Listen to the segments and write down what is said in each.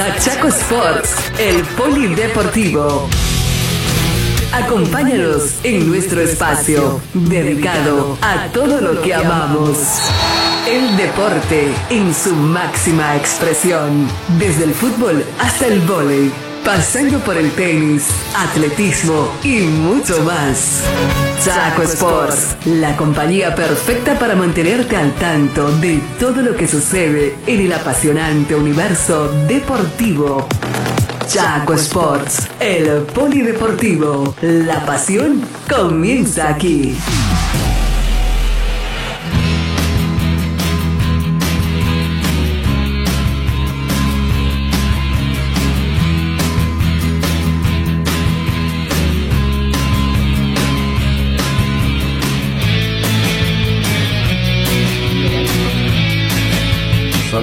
a Chaco Sports, el polideportivo. Acompáñanos en nuestro espacio dedicado a todo lo que amamos. El deporte en su máxima expresión, desde el fútbol hasta el vóley pasando por el tenis, atletismo y mucho más. Chaco Sports, la compañía perfecta para mantenerte al tanto de todo lo que sucede en el apasionante universo deportivo. Chaco Sports, el polideportivo. La pasión comienza aquí.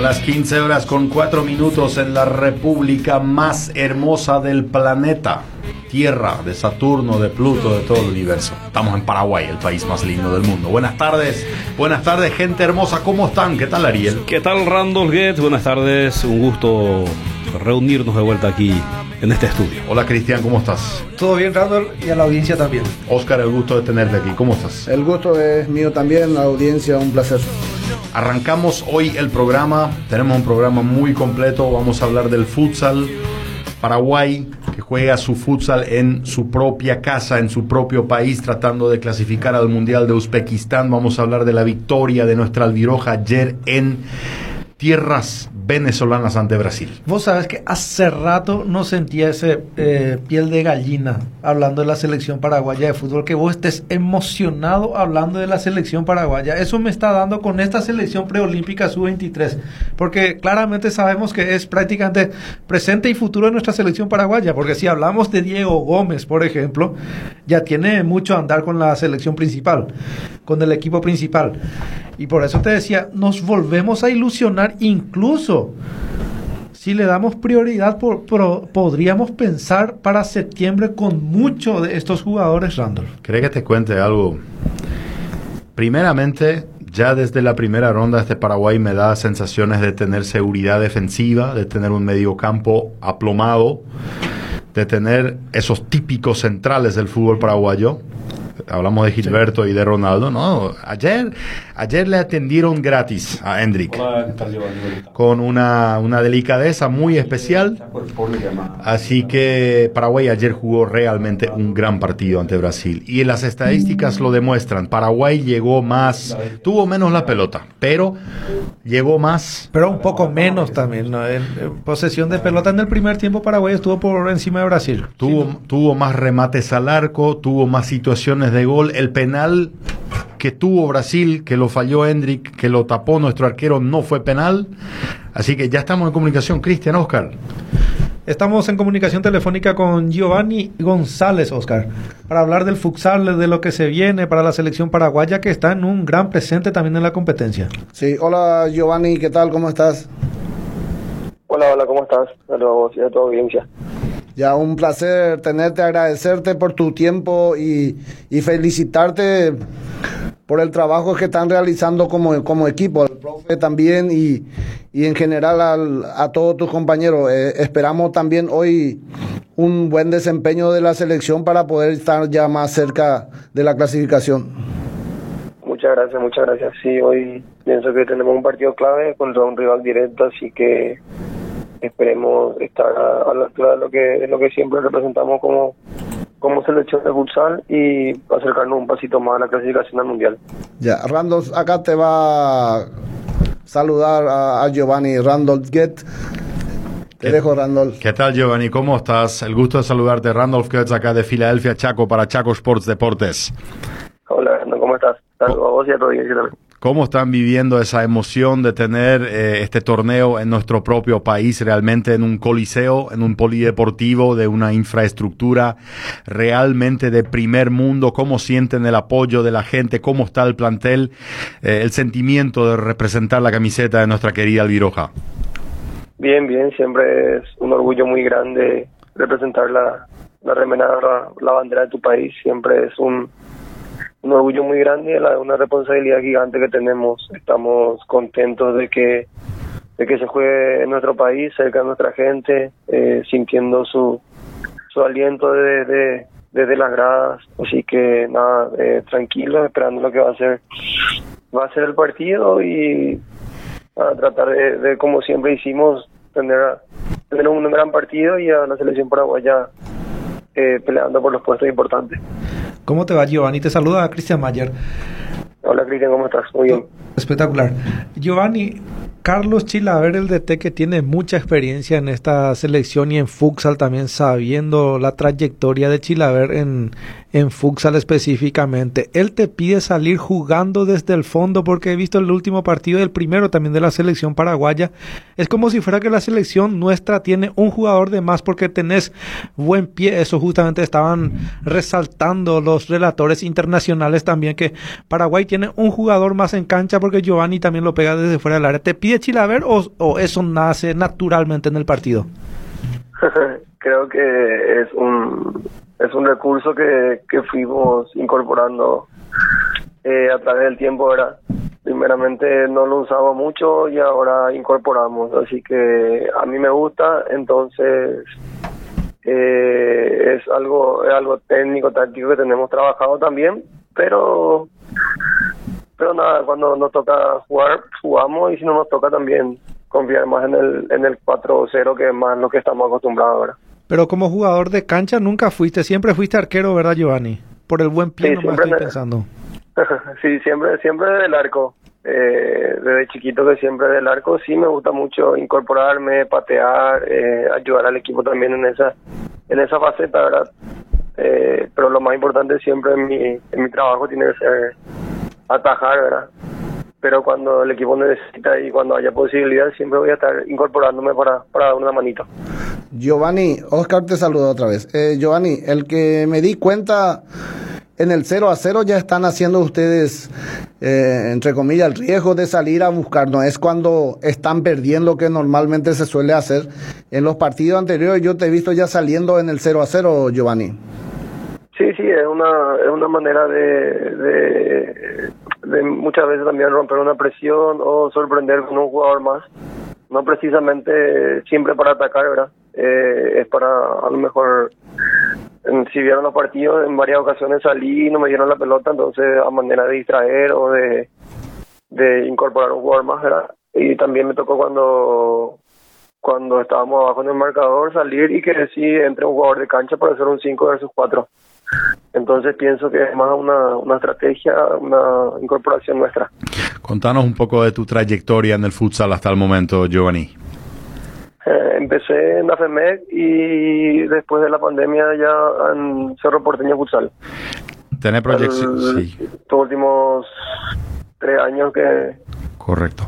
Las 15 horas con 4 minutos en la república más hermosa del planeta. Tierra de Saturno, de Pluto, de todo el universo. Estamos en Paraguay, el país más lindo del mundo. Buenas tardes, buenas tardes, gente hermosa. ¿Cómo están? ¿Qué tal, Ariel? ¿Qué tal, Randall Gates? Buenas tardes, un gusto reunirnos de vuelta aquí en este estudio. Hola, Cristian, ¿cómo estás? Todo bien, Randall, y a la audiencia también. Oscar, el gusto de tenerte aquí. ¿Cómo estás? El gusto es mío también, la audiencia, un placer. Arrancamos hoy el programa, tenemos un programa muy completo, vamos a hablar del futsal. Paraguay, que juega su futsal en su propia casa, en su propio país, tratando de clasificar al Mundial de Uzbekistán. Vamos a hablar de la victoria de nuestra albiroja ayer en tierras venezolanas ante Brasil. Vos sabes que hace rato no sentía ese eh, piel de gallina hablando de la selección paraguaya de fútbol, que vos estés emocionado hablando de la selección paraguaya. Eso me está dando con esta selección preolímpica sub-23, porque claramente sabemos que es prácticamente presente y futuro de nuestra selección paraguaya, porque si hablamos de Diego Gómez, por ejemplo, ya tiene mucho a andar con la selección principal, con el equipo principal. Y por eso te decía, nos volvemos a ilusionar incluso si le damos prioridad, podríamos pensar para septiembre con muchos de estos jugadores, Randolph. ¿Cree que te cuente algo? Primeramente, ya desde la primera ronda este Paraguay me da sensaciones de tener seguridad defensiva, de tener un mediocampo aplomado, de tener esos típicos centrales del fútbol paraguayo hablamos de Gilberto y de Ronaldo, no, ayer, ayer le atendieron gratis a Hendrik con una, una delicadeza muy especial. Así que Paraguay ayer jugó realmente un gran partido ante Brasil y las estadísticas lo demuestran. Paraguay llegó más, tuvo menos la pelota, pero llegó más. Pero un poco menos también, ¿no? En, posesión de pelota en el primer tiempo Paraguay estuvo por encima de Brasil. Tuvo, tuvo más remates al arco, tuvo más situaciones de gol. El penal que tuvo Brasil, que lo falló Hendrik, que lo tapó nuestro arquero, no fue penal. Así que ya estamos en comunicación. Cristian, Oscar. Estamos en comunicación telefónica con Giovanni González, Oscar, para hablar del futsal, de lo que se viene para la selección paraguaya, que está en un gran presente también en la competencia. Sí, hola Giovanni, ¿qué tal? ¿Cómo estás? Hola, hola, ¿cómo estás? Saludos a tu audiencia. Ya un placer tenerte, agradecerte por tu tiempo y, y felicitarte por el trabajo que están realizando como, como equipo, al profe también y, y en general a todos tus compañeros. Eh, esperamos también hoy un buen desempeño de la selección para poder estar ya más cerca de la clasificación. Muchas gracias, muchas gracias. Sí, hoy pienso que tenemos un partido clave contra un rival directo, así que esperemos estar a, la altura de lo que lo que siempre representamos como como selección de futsal y acercarnos un pasito más a la clasificación al mundial. Ya, Randolph acá te va a saludar a, Giovanni Randolph Get. Te dejo, Randolph. ¿Qué tal, Giovanni? ¿Cómo estás? El gusto de saludarte, Randolph Getz, acá de Filadelfia, Chaco, para Chaco Sports Deportes. Hola, ¿cómo estás? Saludos a vos y a todos también. ¿Cómo están viviendo esa emoción de tener eh, este torneo en nuestro propio país, realmente en un coliseo, en un polideportivo, de una infraestructura realmente de primer mundo? ¿Cómo sienten el apoyo de la gente? ¿Cómo está el plantel? Eh, el sentimiento de representar la camiseta de nuestra querida Alviroja. Bien, bien, siempre es un orgullo muy grande representar la, la remenada, la bandera de tu país, siempre es un un orgullo muy grande una responsabilidad gigante que tenemos. Estamos contentos de que de que se juegue en nuestro país, cerca de nuestra gente, eh, sintiendo su, su aliento desde, desde las gradas. Así que nada, eh, tranquilo, esperando lo que va a ser, va a ser el partido y a tratar de, como siempre hicimos, tener, tener un gran partido y a la selección paraguaya eh, peleando por los puestos importantes. ¿Cómo te va, Giovanni? Te saluda Cristian Mayer. Hola, Cristian, ¿cómo estás? Muy bien. Espectacular. Giovanni, Carlos Chilaver, el DT que tiene mucha experiencia en esta selección y en futsal también, sabiendo la trayectoria de Chilaver en, en futsal específicamente. Él te pide salir jugando desde el fondo porque he visto el último partido, el primero también de la selección paraguaya. Es como si fuera que la selección nuestra tiene un jugador de más porque tenés buen pie. Eso justamente estaban resaltando los relatores internacionales también que Paraguay tiene un jugador más en cancha porque Giovanni también lo pega desde fuera del área. ¿Te pide Chilaver o, o eso nace naturalmente en el partido? Creo que es un es un recurso que, que fuimos incorporando eh, a través del tiempo, ¿verdad? Primeramente no lo usaba mucho y ahora incorporamos, así que a mí me gusta, entonces eh, es algo es algo técnico, táctico que tenemos trabajado también, pero pero nada, cuando nos toca jugar, jugamos y si no nos toca también confiar más en el, en el 4-0 que es más lo que estamos acostumbrados ahora. Pero como jugador de cancha nunca fuiste, siempre fuiste arquero, ¿verdad, Giovanni? Por el buen pie, no me estoy pensando. sí, siempre, siempre del arco. Eh, desde chiquito que siempre del arco, sí me gusta mucho incorporarme, patear, eh, ayudar al equipo también en esa, en esa faceta, ¿verdad? Eh, pero lo más importante siempre en mi, en mi trabajo tiene que ser atajar, ¿verdad? Pero cuando el equipo necesita y cuando haya posibilidad, siempre voy a estar incorporándome para, para dar una manito. Giovanni, Oscar te saluda otra vez. Eh, Giovanni, el que me di cuenta en el 0 a 0 ya están haciendo ustedes, eh, entre comillas, el riesgo de salir a buscar. No es cuando están perdiendo que normalmente se suele hacer. En los partidos anteriores yo te he visto ya saliendo en el 0 a 0, Giovanni. Sí, sí, es una, es una manera de, de, muchas veces también romper una presión o sorprender con un jugador más. No precisamente siempre para atacar, ¿verdad? Eh, es para a lo mejor, si vieron los partidos, en varias ocasiones salí y no me dieron la pelota, entonces a manera de distraer o de, de incorporar un jugador más, ¿verdad? Y también me tocó cuando cuando estábamos abajo en el marcador salir y que sí entre un jugador de cancha para hacer un 5 versus 4. Entonces pienso que es más una, una estrategia, una incorporación nuestra. Contanos un poco de tu trayectoria en el futsal hasta el momento, Giovanni. Eh, empecé en la FEMEC y después de la pandemia ya en Cerro Porteño Futsal. ¿Tenés proyección? Sí. Los últimos tres años que, Correcto.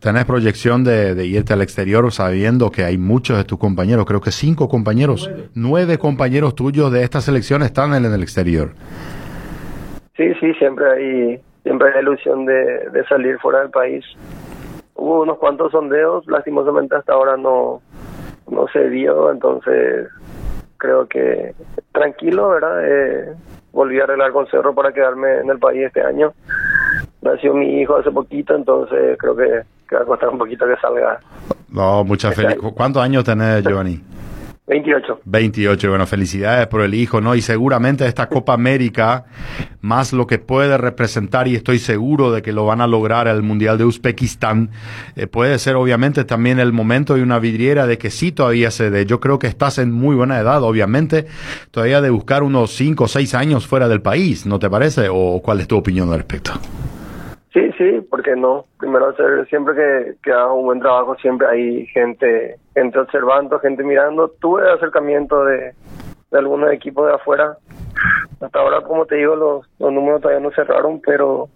¿Tenés proyección de, irte al exterior sabiendo que hay muchos de tus compañeros, creo que cinco compañeros, nueve, compañeros tuyos de esta selección están en, el exterior? Sí, sí, siempre hay, siempre hay ilusión de, de salir fuera del país. Hubo unos cuantos sondeos, lastimosamente hasta ahora no, no se dio, entonces creo que tranquilo, ¿verdad? Eh, volví a arreglar con Cerro para quedarme en el país este año nació mi hijo hace poquito, entonces creo que, va a costar un poquito que salga. No, muchas este felicidades. ¿Cuántos años tenés, Giovanni? 28. 28, bueno, felicidades por el hijo, ¿no? Y seguramente esta Copa América, más lo que puede representar, y estoy seguro de que lo van a lograr el Mundial de Uzbekistán, eh, puede ser obviamente también el momento y una vidriera de que sí todavía se dé. Yo creo que estás en muy buena edad, obviamente, todavía de buscar unos 5 o 6 años fuera del país, ¿no te parece? ¿O cuál es tu opinión al respecto? Sí, sí, porque no. Primero hacer, siempre que, que hago un buen trabajo, siempre hay gente, gente observando, gente mirando. Tuve acercamiento de, de algunos equipos de afuera. Hasta ahora, como te digo, los, los números todavía no cerraron, pero,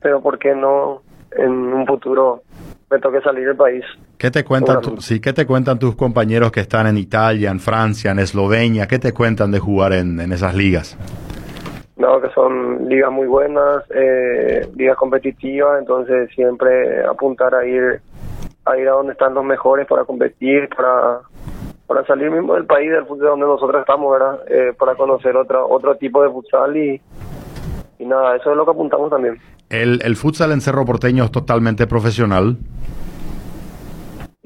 pero ¿por qué no en un futuro me toque salir del país? ¿Qué te cuentan, sí, ¿qué te cuentan tus compañeros que están en Italia, en Francia, en Eslovenia? ¿Qué te cuentan de jugar en, en esas ligas? No, que son ligas muy buenas, eh, ligas competitivas, entonces siempre apuntar a ir a ir a donde están los mejores para competir, para para salir mismo del país del fútbol donde nosotros estamos, ¿verdad? Eh, para conocer otro otro tipo de futsal y, y nada, eso es lo que apuntamos también. ¿El, el futsal en Cerro Porteño es totalmente profesional?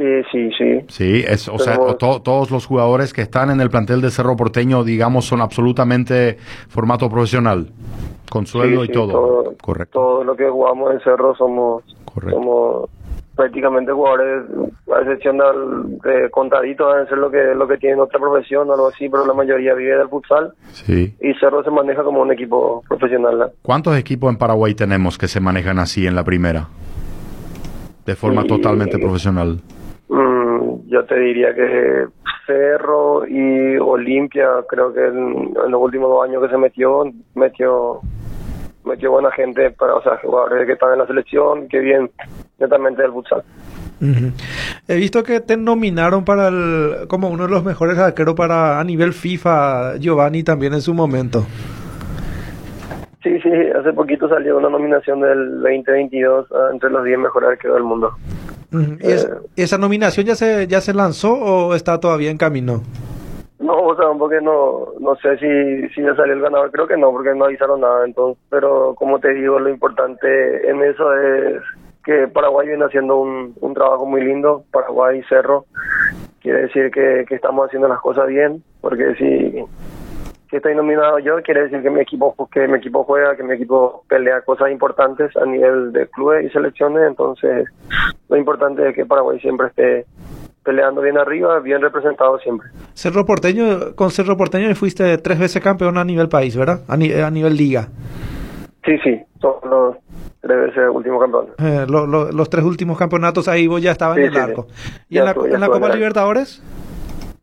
Sí, sí, sí. Sí, es, o sea, to- todos los jugadores que están en el plantel de Cerro Porteño, digamos, son absolutamente formato profesional, con sueldo Sí, y todo. Correcto. Todo lo que jugamos en Cerro somos, Correcto. somos prácticamente jugadores, a excepción de contaditos, deben ser lo que, lo que tienen otra profesión o algo así, pero la mayoría vive del futsal Sí. y Cerro se maneja como un equipo profesional. ¿no? ¿Cuántos equipos en Paraguay tenemos que se manejan así en la primera? De forma Y- totalmente profesional. Mm, yo te diría que Cerro y Olimpia, creo que en, los últimos dos años que se metió, metió metió buena gente, para, o sea, jugadores que están en la selección, que bien netamente del futsal. Ujú. He visto que te nominaron para el, como uno de los mejores arqueros para a nivel FIFA, Giovanni también en su momento. Hace poquito salió una nominación del 2022 ah, entre los 10 mejores arqueros del mundo. Ujú. ¿Y es- Eh. esa nominación ya se ya se lanzó o está todavía en camino? No, o sea, porque no, no sé si, si ya salió el ganador, creo que no, porque no avisaron nada, entonces, pero como te digo, lo importante en eso es que Paraguay viene haciendo un, un trabajo muy lindo, Paraguay y Cerro, quiere decir que, que estamos haciendo las cosas bien, porque si, si estoy nominado yo, quiere decir que mi equipo que mi equipo juega, que mi equipo pelea cosas importantes a nivel de clubes y selecciones, entonces lo importante es que Paraguay siempre esté peleando bien arriba, bien representado siempre. Cerro Porteño, con Cerro Porteño fuiste tres veces campeón a nivel país, ¿verdad? A, ni- a nivel liga. Sí, sí, son los tres veces últimos campeones. Eh, lo- lo- los tres últimos campeonatos ahí vos ya estabas Sí, en el sí, sí. arco. ¿Y Ya en la, en Copa. Libertadores?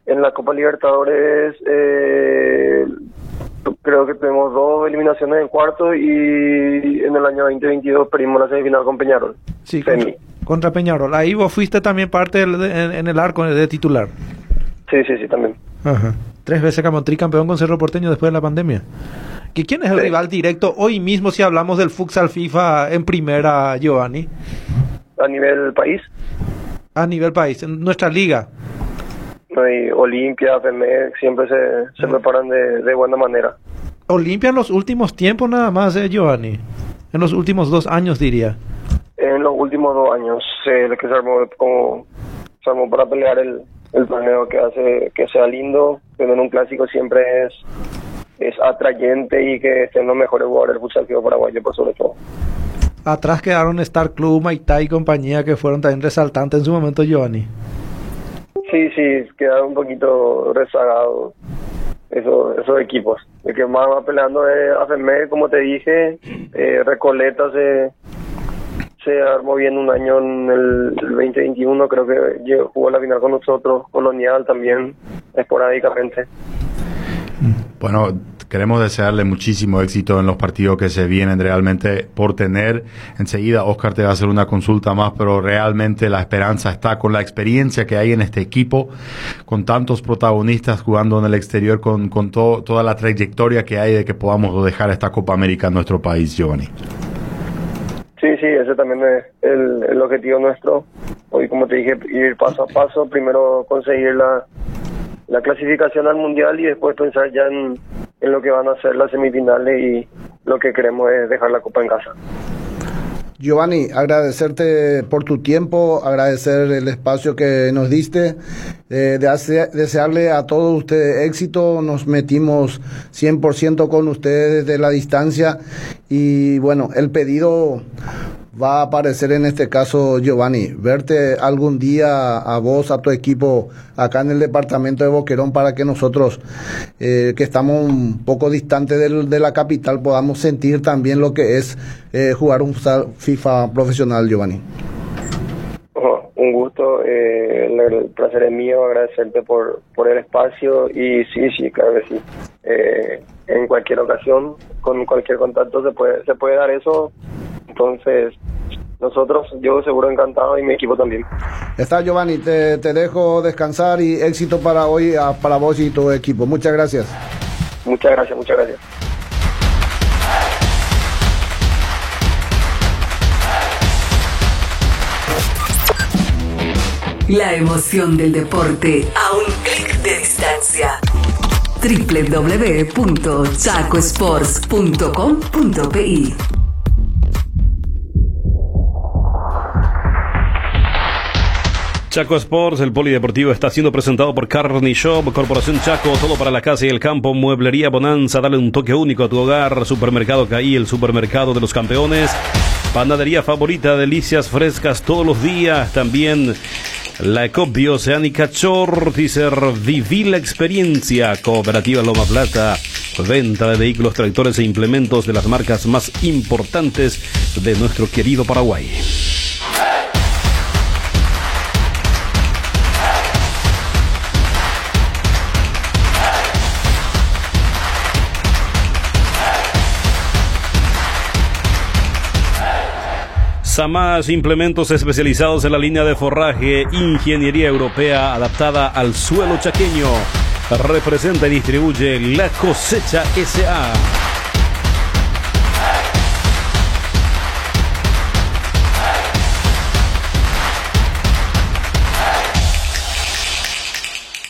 En la Copa Libertadores eh, creo que tenemos dos eliminaciones en cuarto y en el año 2022 perdimos la semifinal con Peñarol. Sí, contra, contra Peñarol. Ahí vos fuiste también parte del- de- en, en el arco de titular. Sí, sí, sí, también. Ajá. Tres veces campeón, con Cerro Porteño después de la pandemia. ¿Que ¿Quién es el Sí. rival directo hoy mismo si hablamos del futsal FIFA en primera, Giovanni? A nivel país, A nivel país, en nuestra liga. Hay Olimpia, FEMEX, siempre se, se preparan de, de buena manera. Olimpia en los últimos tiempos nada más, eh, Giovanni. En los últimos dos años diría. En los últimos dos años, eh, el que se armó como se armó para pelear el, el torneo que hace que sea lindo, tener un clásico siempre es es atrayente y que estén los mejores jugadores del futsal paraguayo por sobre todo. Atrás quedaron Star Club, Maitá y compañía que fueron también resaltantes en su momento, Giovanni. Sí, sí, quedaron un poquito rezagados esos, esos equipos. El que más va peleando es AFME, como te dije, eh, Recoleta se, se armó bien un año en el, el 2021, creo que jugó la final con nosotros, Colonial también, esporádicamente. Bueno, queremos desearle muchísimo éxito en los partidos que se vienen realmente por tener. Enseguida Oscar te va a hacer una consulta más, pero realmente la esperanza está con la experiencia que hay en este equipo, con tantos protagonistas jugando en el exterior, con, con to- toda la trayectoria que hay de que podamos dejar esta Copa América en nuestro país, Giovanni. Sí, sí, ese también es el, el objetivo nuestro. Hoy, como te dije, ir paso a paso, primero conseguir la, la clasificación al Mundial y después pensar ya en, en lo que van a ser las semifinales y lo que queremos es dejar la Copa en casa. Giovanni, agradecerte por tu tiempo, agradecer el espacio que nos diste, eh, desearle a todos ustedes éxito, nos metimos 100% con ustedes desde la distancia y bueno, el pedido va a aparecer en este caso, Giovanni, verte algún día a vos, a tu equipo acá en el departamento de Boquerón para que nosotros, eh, que estamos un poco distantes del- de la capital, podamos sentir también lo que es eh, jugar un FIFA profesional, Giovanni. Ojo, Un gusto, eh, el placer es mío, agradecerte por, por el espacio y sí, sí, claro que sí. Eh, en cualquier ocasión, con cualquier contacto se puede, se puede dar eso. Entonces, nosotros, yo seguro encantado y mi equipo también. Está, Giovanni, te, te dejo descansar y éxito para hoy, ah, para vos y tu equipo. Muchas gracias. Muchas gracias, muchas gracias. La emoción del deporte a un clic de distancia. www.chacosports.com.pi Chaco Sports, el polideportivo está siendo presentado por Carney Shop, Corporación Chaco, todo para la casa y el campo, mueblería Bonanza, dale un toque único a tu hogar, supermercado Caí, el supermercado de los campeones, panadería favorita, delicias frescas todos los días, también la Ecopio Oceánica Chortizer, viví la experiencia, Cooperativa Loma Plata, venta de vehículos, tractores e implementos de las marcas más importantes de nuestro querido Paraguay. Samás, implementos especializados en la línea de forraje, ingeniería europea adaptada al suelo chaqueño. Representa y distribuye La Cosecha SA.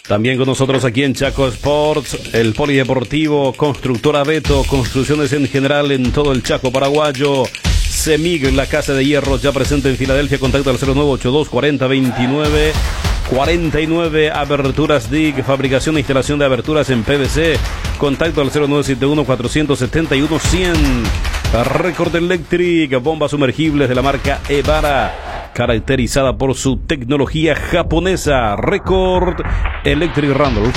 También con nosotros aquí en Chaco Sports, el Polideportivo, Constructora Beto, construcciones en general en todo el Chaco paraguayo. Semig, la Casa de Hierro, ya presente en Filadelfia. Contacto al 0982 40 29 49. Aberturas DIG, fabricación e instalación de aberturas en PVC. Contacto al 0971 471 100. Record Electric, bombas sumergibles de la marca Evara, caracterizada por su tecnología japonesa. Record Electric Randolph.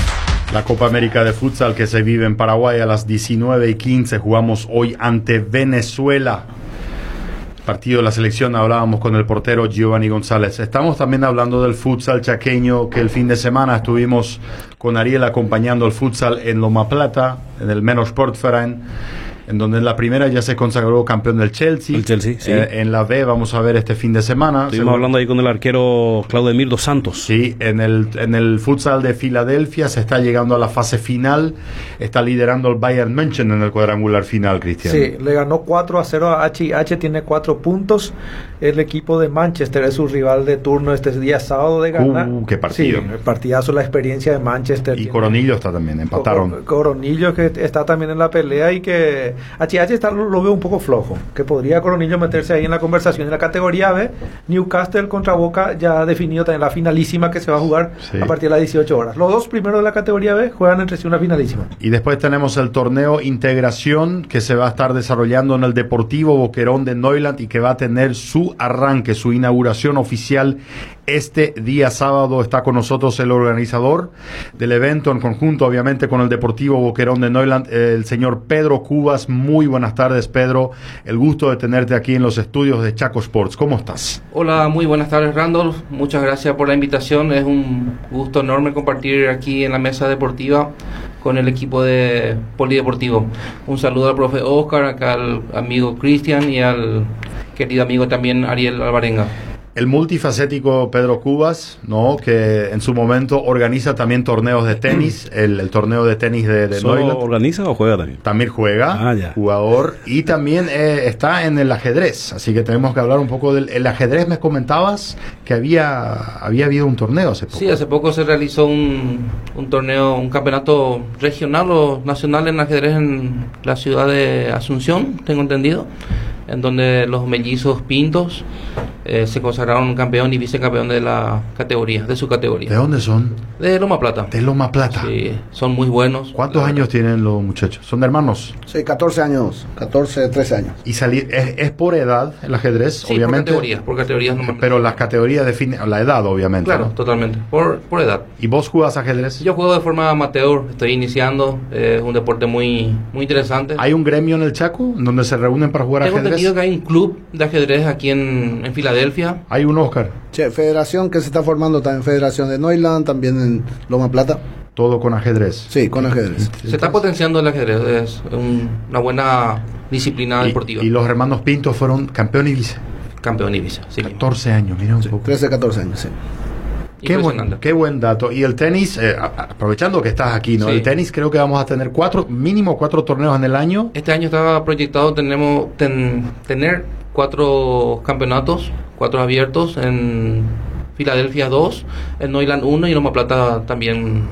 La Copa América de Futsal que se vive en Paraguay a las 19 y 15. Jugamos hoy ante Venezuela partido de la selección hablábamos con el portero Giovanni González. Estamos también hablando del futsal chaqueño que el fin de semana estuvimos con Ariel acompañando el futsal en Loma Plata, en el Menos Sportverein en donde en la primera ya se consagró campeón del Chelsea. El Chelsea, sí. Eh, en la B vamos a ver este fin de semana. Estuvimos Según- hablando ahí con el arquero Claudio Dos Santos. Sí, en el, en el futsal de Filadelfia se está llegando a la fase final. Está liderando el Bayern München en el cuadrangular final, Cristian. Sí, le ganó 4 a 0 a H. H tiene 4 puntos. El equipo de Manchester es su rival de turno este día sábado de ganar. Uh, qué partido. Sí, el partidazo, la experiencia de Manchester. Y Tiene- Coronillo está también, empataron. Co- Coronillo que está también en la pelea y que HH está, lo, lo veo un poco flojo. Que podría Coronillo meterse ahí en la conversación en la categoría B. Newcastle contra Boca ya ha definido también la finalísima que se va a jugar Sí. a partir de las 18 horas. Los dos primeros de la categoría B juegan entre sí una finalísima. Y después tenemos el torneo Integración que se va a estar desarrollando en el Deportivo Boquerón de Neuland y que va a tener su arranque, su inauguración oficial este día sábado. Está con nosotros el organizador del evento en conjunto, obviamente, con el Deportivo Boquerón de Neuland, el señor Pedro Cubas. Muy buenas tardes, Pedro. El gusto de tenerte aquí en los estudios de Chaco Sports. ¿Cómo estás? Hola, muy buenas tardes Randolph. Muchas gracias por la invitación. Es un gusto enorme compartir aquí en la mesa deportiva con el equipo de Polideportivo. Un saludo al profe Oscar, acá al amigo Cristian y al querido amigo también Ariel Alvarenga. El multifacético Pedro Cubas, ¿no? Que en su momento organiza también torneos de tenis, el, el torneo de tenis de, de ¿Solo Neuland. organiza o juega también? También juega, Ah, ya. jugador, y también eh, está en el ajedrez. Así que tenemos que hablar un poco del el ajedrez. Me comentabas que había, había habido un torneo hace poco. Sí, hace poco se realizó un, un torneo, un campeonato regional o nacional en ajedrez en la ciudad de Asunción, tengo entendido, en donde los mellizos Pintos eh, se consagraron campeón y vicecampeón de la categoría, de su categoría. ¿De dónde son? De Loma Plata. De Loma Plata. Sí, son muy buenos. ¿Cuántos años tienen los muchachos? ¿Son hermanos? Sí, 14 años, 14, 13 años. Y salir, es, es por edad el ajedrez, Sí, obviamente. por categorías, por categorías normalmente. Pero las categorías definen la edad, obviamente. Claro, ¿no? totalmente. Por, por edad. ¿Y vos jugás ajedrez? Yo juego de forma amateur, estoy iniciando, eh, es un deporte muy, muy interesante. ¿Hay un gremio en el Chaco donde se reúnen para jugar Tengo ajedrez? Entendido que hay un club de ajedrez aquí en, en Filadelfia. Hay un Oscar. Che, federación que se está formando también, Federación de Neuland, también en Loma Plata. Todo con ajedrez. Sí, con ajedrez. Se está potenciando el ajedrez, es un- una buena disciplina Y- deportiva. Y, los hermanos Pinto fueron campeón y vice. Campeón Ibiza, sí. 14 años, mira un poco. 13, 14 años, sí. Qué buen, qué buen dato. Y el tenis, eh, aprovechando que estás aquí, ¿no? Sí. El tenis creo que vamos a tener cuatro, mínimo cuatro torneos en el año. Este año estaba proyectado tenemos ten- tener cuatro campeonatos, cuatro abiertos en Filadelfia 2, en Neuland 1 y en Loma Plata también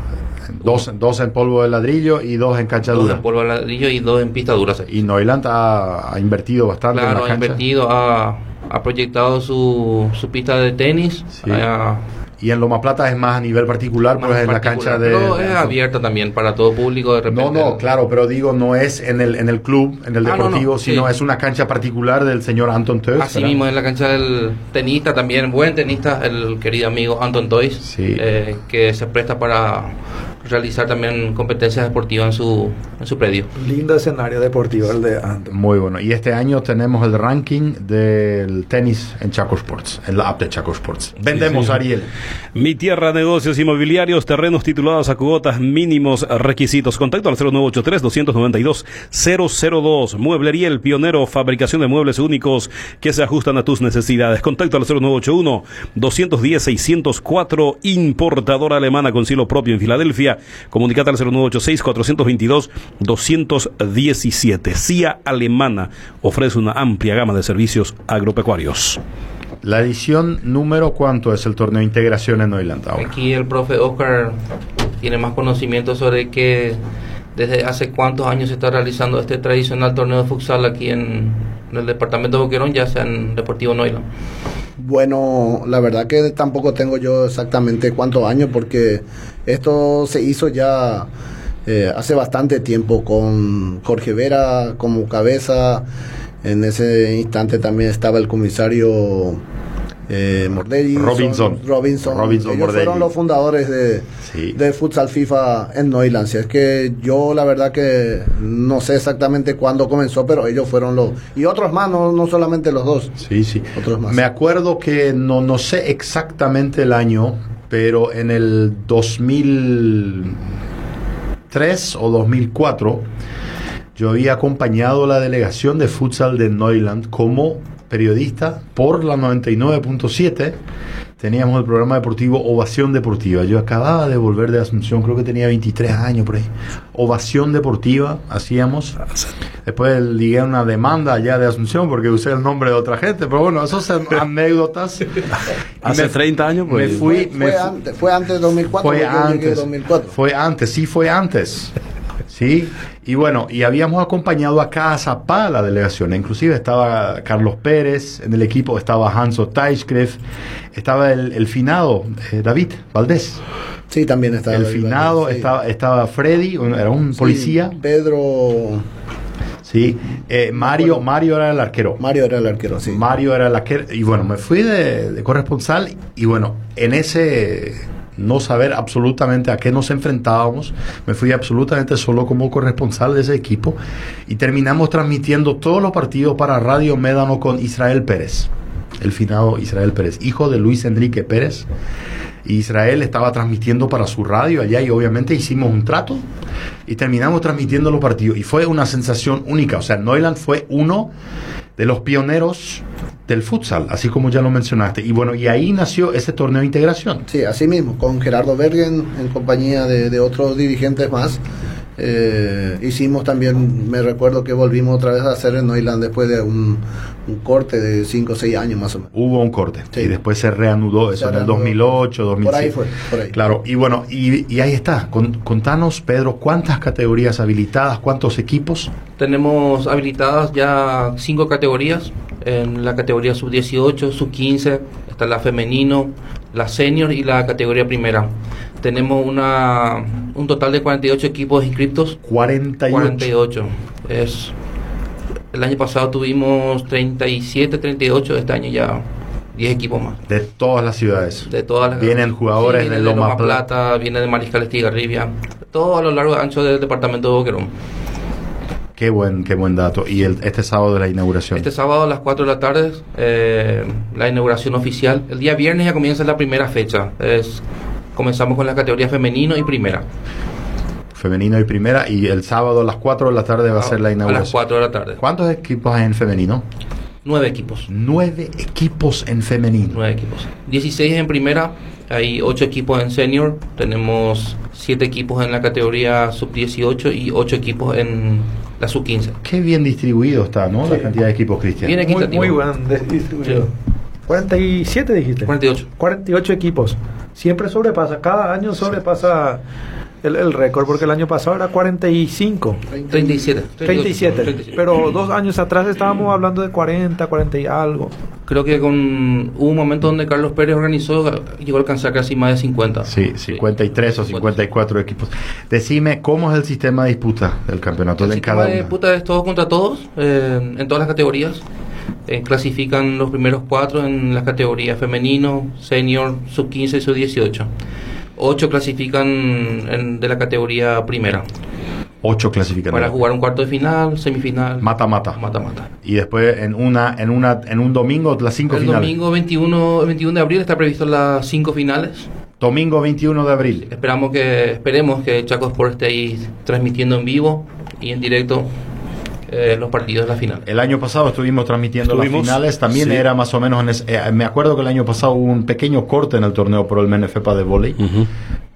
Dos, dos en polvo de ladrillo y dos en cancha dos dura. en polvo de ladrillo y dos en pista dura. Y Neuland ha, ha invertido bastante en Claro, la ha cancha. invertido, ha, ha proyectado su, su pista de tenis, Sí. ha, Y en Loma Plata es más a nivel particular, Más pues en la cancha de... Pero es abierta también para todo público de repente. No, no, claro, pero digo, no es en el, en el club, en el Ah, no, no, deportivo, sino sí. es una cancha particular del señor Anton Teus. Así ¿verdad? mismo en la cancha del tenista también, buen tenista, el querido amigo Anton Toys, Sí. eh, que se presta para realizar también competencias deportivas en su, en su predio. Lindo escenario deportivo el de. Muy bueno. Y este año tenemos el ranking del tenis en Chaco Sports, en la app de Chaco Sports. Vendemos, sí. Ariel. Mi Tierra Negocios Inmobiliarios, terrenos titulados a cuotas mínimos requisitos. Contacto al 0983-292-002. Mueblería El Pionero, fabricación de muebles únicos que se ajustan a tus necesidades. Contacto al 0981-210-604. Importadora alemana con cielo propio en Filadelfia. Comunicate al 0986-422-217. CIA Alemana ofrece una amplia gama de servicios agropecuarios. La edición número cuánto es el torneo de integración en Neuland ahora. Aquí el profe Oscar tiene más conocimiento sobre que desde hace cuántos años se está realizando este tradicional torneo de futsal aquí en, en el departamento de Boquerón, ya sea en Deportivo Noila. Bueno, la verdad que tampoco tengo yo exactamente cuántos años porque esto se hizo ya eh, hace bastante tiempo con Jorge Vera como cabeza. En ese instante también estaba el comisario eh, Mordelli. Robinson. Son- Robinson. Robinson Ellos fueron los fundadores de, Sí. de Futsal FIFA en Neuland. Si es que yo la verdad que no sé exactamente cuándo comenzó, pero ellos fueron los... Y otros más, no, no solamente los dos. Sí, sí. Otros más. Me acuerdo que no, no sé exactamente el año, pero en el 2003 o 2004 yo había acompañado la delegación de futsal de Neuland como periodista por la 99.7. Teníamos el programa deportivo Ovación Deportiva. Yo acababa de volver de Asunción, creo que tenía 23 años por ahí. Ovación Deportiva hacíamos. Después ligué una demanda allá de Asunción porque usé el nombre de otra gente. Pero bueno, esas son anécdotas. Hace me- 30 años, pues. me fui, Fue, me fue fu- antes, fue antes de 2004. fue antes. 2004. Fue antes, sí fue antes. Sí, y bueno, y habíamos acompañado acá a Zapá la delegación. Inclusive estaba Carlos Pérez en el equipo, estaba Hanso Teichgriff, estaba el, el finado eh, David Valdés. Sí, también estaba. el David finado, Valdés, sí. estaba, estaba Freddy, era un Sí, policía. Pedro. Sí, eh, Mario, Mario era el arquero. Mario era el arquero, sí. Mario era la que... Y bueno, me fui de, de corresponsal y bueno, en ese no saber absolutamente a qué nos enfrentábamos, me fui absolutamente solo como corresponsal de ese equipo y terminamos transmitiendo todos los partidos para Radio Médano con Israel Pérez, el finado Israel Pérez, hijo de Luis Enrique Pérez. Israel estaba transmitiendo para su radio allá y obviamente hicimos un trato y terminamos transmitiendo los partidos y fue una sensación única. O sea, Neuland fue uno de los pioneros del futsal, así como ya lo mencionaste. Y bueno, y ahí nació ese torneo de integración. Sí, así mismo, con Gerardo Bergen en compañía de, de otros dirigentes más. Eh, hicimos también, me recuerdo que volvimos otra vez a hacer en Neuland después de un, un corte de 5 o 6 años más o menos. Hubo un corte Sí. y después se reanudó eso Se en el reanudó. 2008, 2007. Por ahí fue, por ahí. Claro, y bueno, y, y ahí está. Con- contanos, Pedro, ¿cuántas categorías habilitadas? ¿Cuántos equipos? Tenemos habilitadas ya cinco categorías. En la categoría sub-18, sub-15, está la femenino, la senior y la categoría primera. Tenemos una, un total de 48 equipos inscritos. 48. 48. Es, el año pasado tuvimos 37, 38. Este año ya 10 equipos más. De todas las ciudades. De todas las Vienen jugadores vienen de Loma Plata. viene de Mariscal Estigarribia. Todo a lo largo y ancho del departamento de Boquerón. Qué buen, qué buen dato. Y el, este sábado de la inauguración. Este sábado a las 4 de la tarde, eh, la inauguración oficial. El día viernes ya comienza la primera fecha. Es, comenzamos con la categoría femenino y primera. Femenino y primera. Y el sábado a las 4 de la tarde va a ser la A las inauguración. 4 de la tarde. ¿Cuántos equipos hay en femenino? Nueve equipos. Nueve equipos en femenino. Nueve equipos. 16 en primera, hay 8 equipos en senior, tenemos 7 equipos en la categoría sub-18 y 8 equipos en la sub-15. Qué bien distribuido está, ¿no? La cantidad de equipos, Cristian. Bien Muy, equitativo. muy buen de- distribuido. 47 dijiste. 48. 48 equipos. Siempre sobrepasa, cada año sobrepasa el, el récord, porque el año pasado era 45. 37. 37. 37. Pero dos años atrás estábamos hablando de 40, 40 y algo. Creo que con hubo un momento donde Carlos Pérez organizó, llegó a alcanzar casi más de 50. Sí, 53 o 54 equipos. Decime, ¿cómo es el sistema de disputa del campeonato El de sistema cada de disputa es todos contra todos, eh, en todas las categorías. Eh, clasifican los primeros cuatro en las categorías femenino, senior, sub 15 y sub 18. Ocho clasifican en- de la categoría primera Ocho clasificadores. para jugar un cuarto de final, semifinal, Mata, mata. mata, mata. Y después en una, en una, en un domingo las cinco El finales. domingo 21, el 21 de abril está previsto las cinco finales. Domingo 21 de abril. Esperamos que esperemos que Chaco Sport esté ahí transmitiendo en vivo y en directo eh, los partidos de la final. El año pasado estuvimos transmitiendo Estuvimos, las finales, también sí. era más o menos en ese- eh, me acuerdo que el año pasado hubo un pequeño corte en el torneo por el Menefepa de volei, Ujú.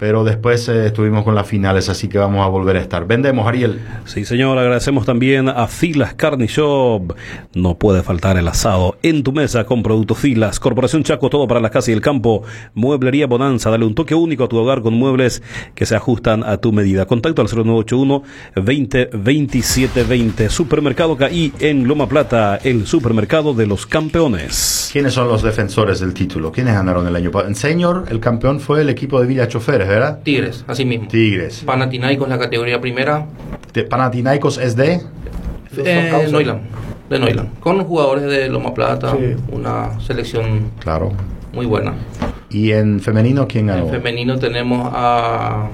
Pero después eh, estuvimos con las finales, así que vamos a volver a estar. Vendemos, Ariel. Sí, señor, agradecemos también a Filas Carni Shop. No puede faltar el asado en tu mesa con productos Filas. Corporación Chaco, todo para la casa y el campo. Mueblería Bonanza, dale un toque único a tu hogar con muebles que se ajustan a tu medida. Contacto al 0981 20 27 20. Supermercado CAI en Loma Plata, el supermercado de los campeones. ¿Quiénes son los defensores del título? ¿Quiénes ganaron el año pasado? En senior, el campeón fue el equipo de Villa Choferes, ¿verdad? Tigres, así mismo. Tigres. Panathinaikos la categoría primera. De Panathinaikos es de... Eh, Noiland, de Noiland. Con jugadores de Loma Plata, Sí. una selección Claro. muy buena. Y en femenino, ¿quién ganó? En femenino tenemos a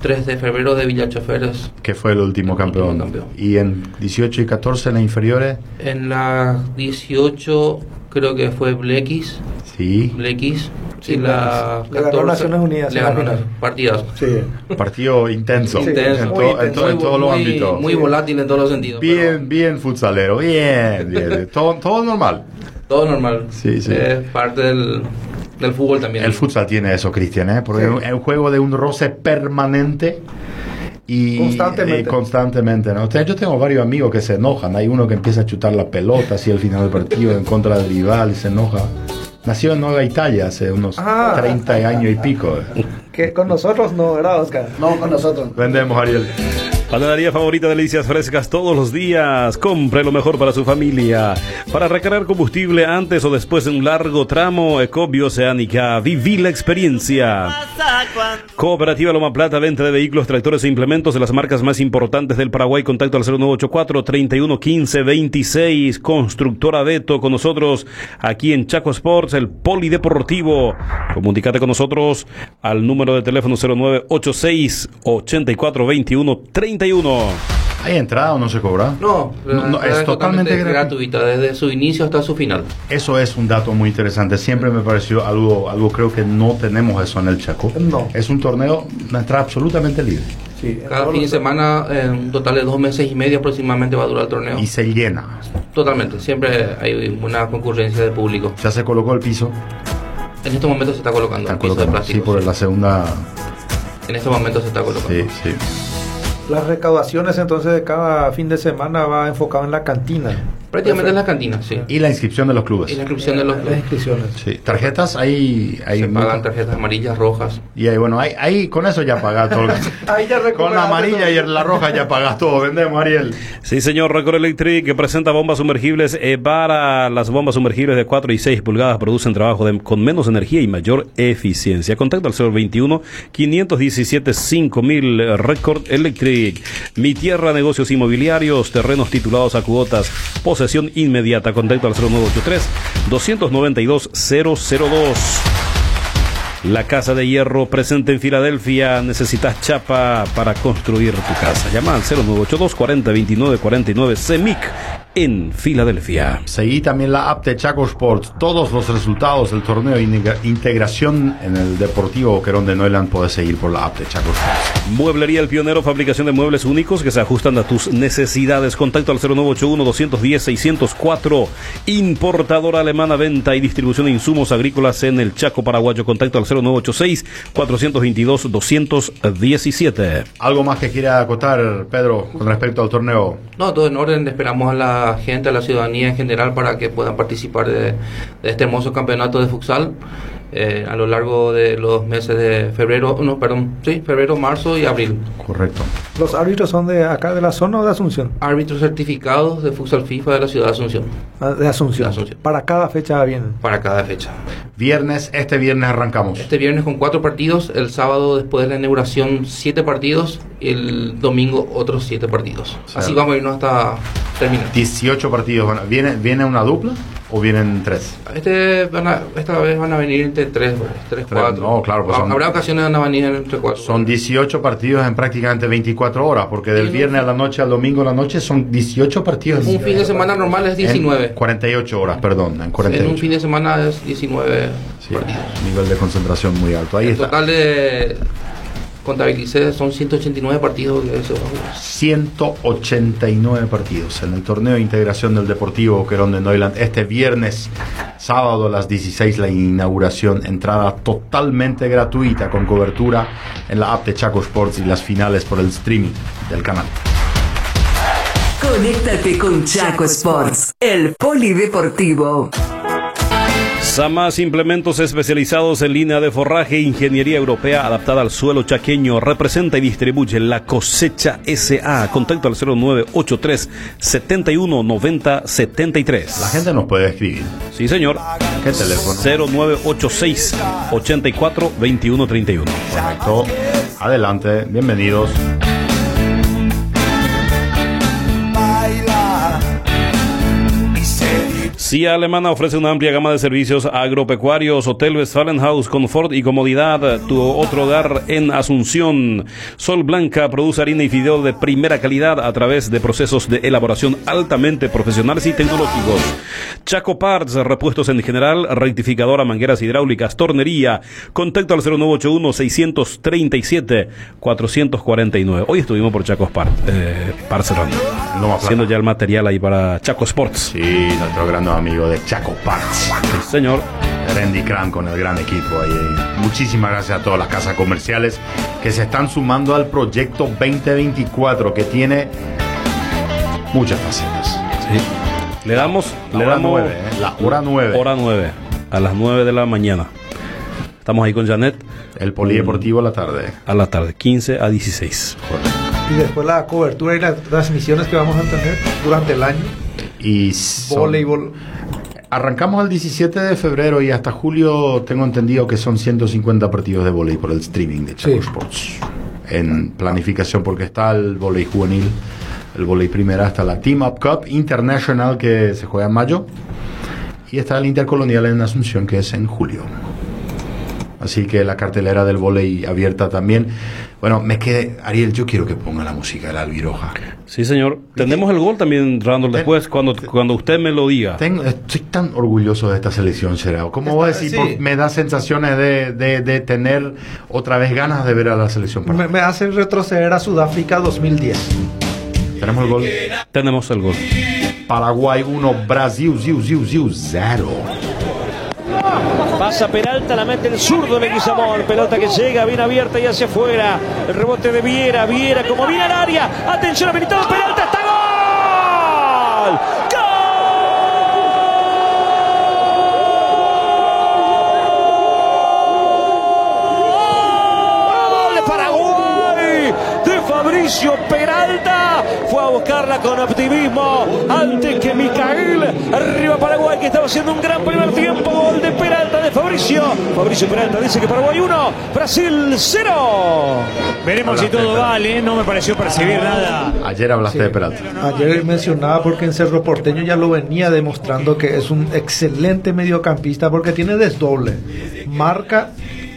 3 de febrero de Villachoferes. que fue el último campeón. Último campeón. Y en 18 y 14 en las inferiores, En la 18 creo que fue Blequis. sí. Blequis. Sí, la le ganó Naciones Unidas Le la. Sí. Partido intenso. Sí, Intenso, en, to- en to- en todos los ámbitos. Muy volátil en todos los sentidos. Bien, bien futsalero, bien, bien. todo, todo normal. Todo normal. Sí, sí. Es parte del, del fútbol también. El futsal tiene eso, Cristian, ¿eh? porque Sí. es un juego de un roce permanente y Constantemente. y constantemente, ¿no? O sea, yo tengo varios amigos que se enojan. Hay uno que empieza a chutar la pelota así al final del partido en contra del rival y se enoja. Nació en Nueva Italia hace unos Ah. 30 años y pico. Que con nosotros no, ¿verdad, Oscar? No, con nosotros. Vendemos, Ariel. Panadería favorita, delicias frescas todos los días. Compre lo mejor para su familia. Para recargar combustible antes o después de un largo tramo, Ecobio Oceánica. Viví la experiencia. Cooperativa Loma Plata, venta de vehículos, tractores e implementos de las marcas más importantes del Paraguay. Contacto al 0984 31 15 26. Constructora Beto con nosotros aquí en Chaco Sports, el Polideportivo. Comunicate con nosotros al número de teléfono 0986 84 21 31. ¿Hay entrada o no se cobra? No, No, es totalmente gratuito. gratuita, desde su inicio hasta su final. Eso es un dato muy interesante. Siempre me pareció algo, algo creo que no tenemos eso en el Chaco. No. Es un torneo, una entrada absolutamente libre. Sí. Cada fin de semana, en un total de dos meses y medio aproximadamente va a durar el torneo. Y se llena. Totalmente, siempre hay una concurrencia de público. Ya se colocó el piso. En estos momentos se está colocando el piso de colocando, sí, plástico. por la segunda. En estos momentos se está colocando. Sí, sí. Las recaudaciones entonces de cada fin de semana va enfocado en la cantina. Prácticamente en las cantinas, sí. Y la inscripción de los Y clubes. la inscripción de los Las inscripciones. Sí. Tarjetas, hay. hay se muchas. pagan tarjetas amarillas, rojas. Y ahí, bueno, ahí, ahí con eso ya pagas todo. Ahí ya con la amarilla todo. y la roja ya pagas todo. Vendemos, Ariel. Sí, señor, Record Electric que presenta bombas sumergibles Evara. Las bombas sumergibles de 4 y 6 pulgadas producen trabajo de- con menos energía y mayor eficiencia. Contacto al 021 517 5000 Record Electric. Mi tierra, negocios inmobiliarios, terrenos titulados a cuotas, posesión inmediata. Contacto al 0983 292 002. La Casa de Hierro presente en Filadelfia. Necesitas chapa para construir tu casa. Llama al 0982 40 29 49 CEMIC en Filadelfia. Seguí también la app de Chaco Sports. Todos los resultados del torneo de integra- integración en el Deportivo Boquerón de Neuland puedes seguir por la app de Chaco Sports. Mueblería El Pionero, fabricación de muebles únicos que se ajustan a tus necesidades. Contacto al 0981-210-604. Importadora alemana, venta y distribución de insumos agrícolas en el Chaco Paraguayo. Contacto al 0986-422-217. ¿Algo más que quiera acotar, Pedro, con respecto al torneo? No, todo en orden. Esperamos a la gente, a la ciudadanía en general para que puedan participar de, de este hermoso campeonato de futsal. Eh, a lo largo de los meses de febrero, no, perdón, sí, febrero, marzo y abril. Correcto. ¿Los árbitros son de acá, de la zona o de Asunción? Árbitros certificados de futsal FIFA de la ciudad de Asunción, Ah, De Asunción. De Asunción. Para cada fecha vienen. para cada fecha. Viernes, este viernes arrancamos. Este viernes con cuatro partidos, el sábado después de la inauguración siete partidos y el domingo otros siete partidos. Así vamos a irnos hasta terminar. 18 partidos. a- ¿Viene, ¿Viene una dupla o vienen tres? Este van a- esta vez van a venir entre tres, tres, cuatro. no, claro, pues son- Habrá ocasiones donde van a venir entre cuatro. Son 18 partidos en prácticamente 24 horas, porque del Sí, viernes a la noche al domingo a la noche son 18 partidos. un fin de semana normal es En 19. 48 horas, perdón, en En 48. un fin de semana es 19 Sí, partidos. nivel de concentración muy alto. Ahí En está. total de contabilicé son 189 partidos que se van a jugar. 189 partidos en el torneo de integración del Deportivo Querón de Neuland. Este viernes, sábado a las 16, la inauguración. Entrada totalmente gratuita con cobertura en la app de Chaco Sports y las finales por el streaming del canal. Conéctate con Chaco Sports, el polideportivo. Samas implementos especializados en línea de forraje e ingeniería europea adaptada al suelo chaqueño. Representa y distribuye la cosecha SA. Contacto al 0983 71 90 73. La gente nos puede escribir. Sí, señor. ¿Qué teléfono? 0986 84 21 31. Correcto. Adelante, bienvenidos. CIA Alemana ofrece una amplia gama de servicios agropecuarios, Hotel Westfalenhaus, confort y comodidad. Tu otro hogar en Asunción. Sol Blanca produce harina y fideo de primera calidad a través de procesos de elaboración altamente profesionales y tecnológicos. Chaco Parts, repuestos en general, rectificadora, mangueras hidráulicas, tornería. Contacto al 0981 637 449. Hoy estuvimos por Chaco Parts, eh, Parts haciendo ya el material ahí para Chaco Sports. Sí, nuestro gran amigo de Chaco Parts. Sí, señor. Randy Cran con el gran equipo ahí. Muchísimas gracias a todas las casas comerciales que se están sumando al proyecto 2024 que tiene muchas facetas. Sí. Le damos, La le hora damos nueve, ¿eh? La hora nueve. hora 9 a las 9 de la mañana. Estamos ahí con Janet El polideportivo a la tarde. a la tarde, 15 a 16. Correcto. Y después la cobertura y las transmisiones que vamos a tener durante el año. Y son- Voleibol. Arrancamos el 17 de febrero y hasta julio tengo entendido que son 150 partidos de voleibol por el streaming de Chaco Sí. Sports. En planificación porque está el voleibol juvenil, el voleibol primera, hasta la Team Up Cup International que se juega en mayo y está el Intercolonial en Asunción que es en julio. Así que la cartelera del volei abierta también. Bueno, me quedé, Ariel, yo quiero que ponga la música de la Albiroja. Sí, señor. Tenemos el gol también, Randall, después, cuando, cuando usted me lo diga. Tengo- estoy tan orgulloso de esta selección, Serao. ¿Cómo voy a decir? sí. Por- me da sensaciones de, de- de tener otra vez ganas de ver a la selección. Me, me hace retroceder a Sudáfrica 2010. Tenemos el gol. Tenemos el gol. Paraguay 1, Brasil, ziu, ziu, ziu, 0. Pasa Peralta, la mete el zurdo Leguizamón. Pelota que llega bien abierta y hacia afuera. El rebote de Viera. Viera como viene al área. Atención, habilitado Peralta. ¡Está gol! ¡Gol de Paraguay! De Fabricio Peralta. Fue a buscarla con optimismo antes que Micael. Arriba Paraguay que estaba haciendo un gran primer tiempo. Gol de Peralta de Fabricio. Fabricio Peralta dice que Paraguay 1, Brasil 0. Veremos si todo vale, no me pareció percibir nada. Ayer hablaste de Peralta. Ayer mencionaba porque en Cerro Porteño ya lo venía demostrando que es un excelente mediocampista porque tiene desdoble, marca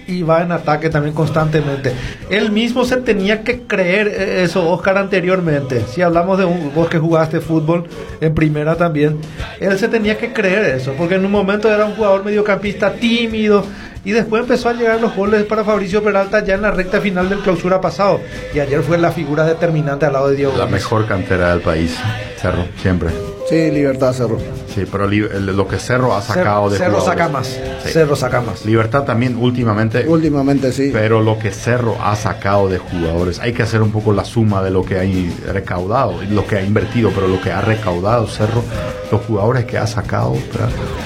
y va en ataque también constantemente. Él mismo se tenía que creer eh, eso, Oscar, anteriormente. Si hablamos de un, vos que jugaste fútbol en primera también, él se tenía que creer eso, porque en un momento era un jugador mediocampista tímido. Y después empezó a llegar los goles para Fabricio Peralta ya en la recta final del clausura pasado. Y ayer fue la figura determinante al lado de Diego La Gómez. mejor cantera del país. Cerro, siempre. Sí, Libertad Cerro. Sí, pero lo que Cerro ha sacado de Cerro saca más. Sí. Cerro saca más. Libertad también últimamente, Últimamente sí. pero lo que Cerro ha sacado de jugadores, hay que hacer un poco la suma de lo que ha recaudado, lo que ha invertido, pero lo que ha recaudado Cerro, los jugadores que ha sacado.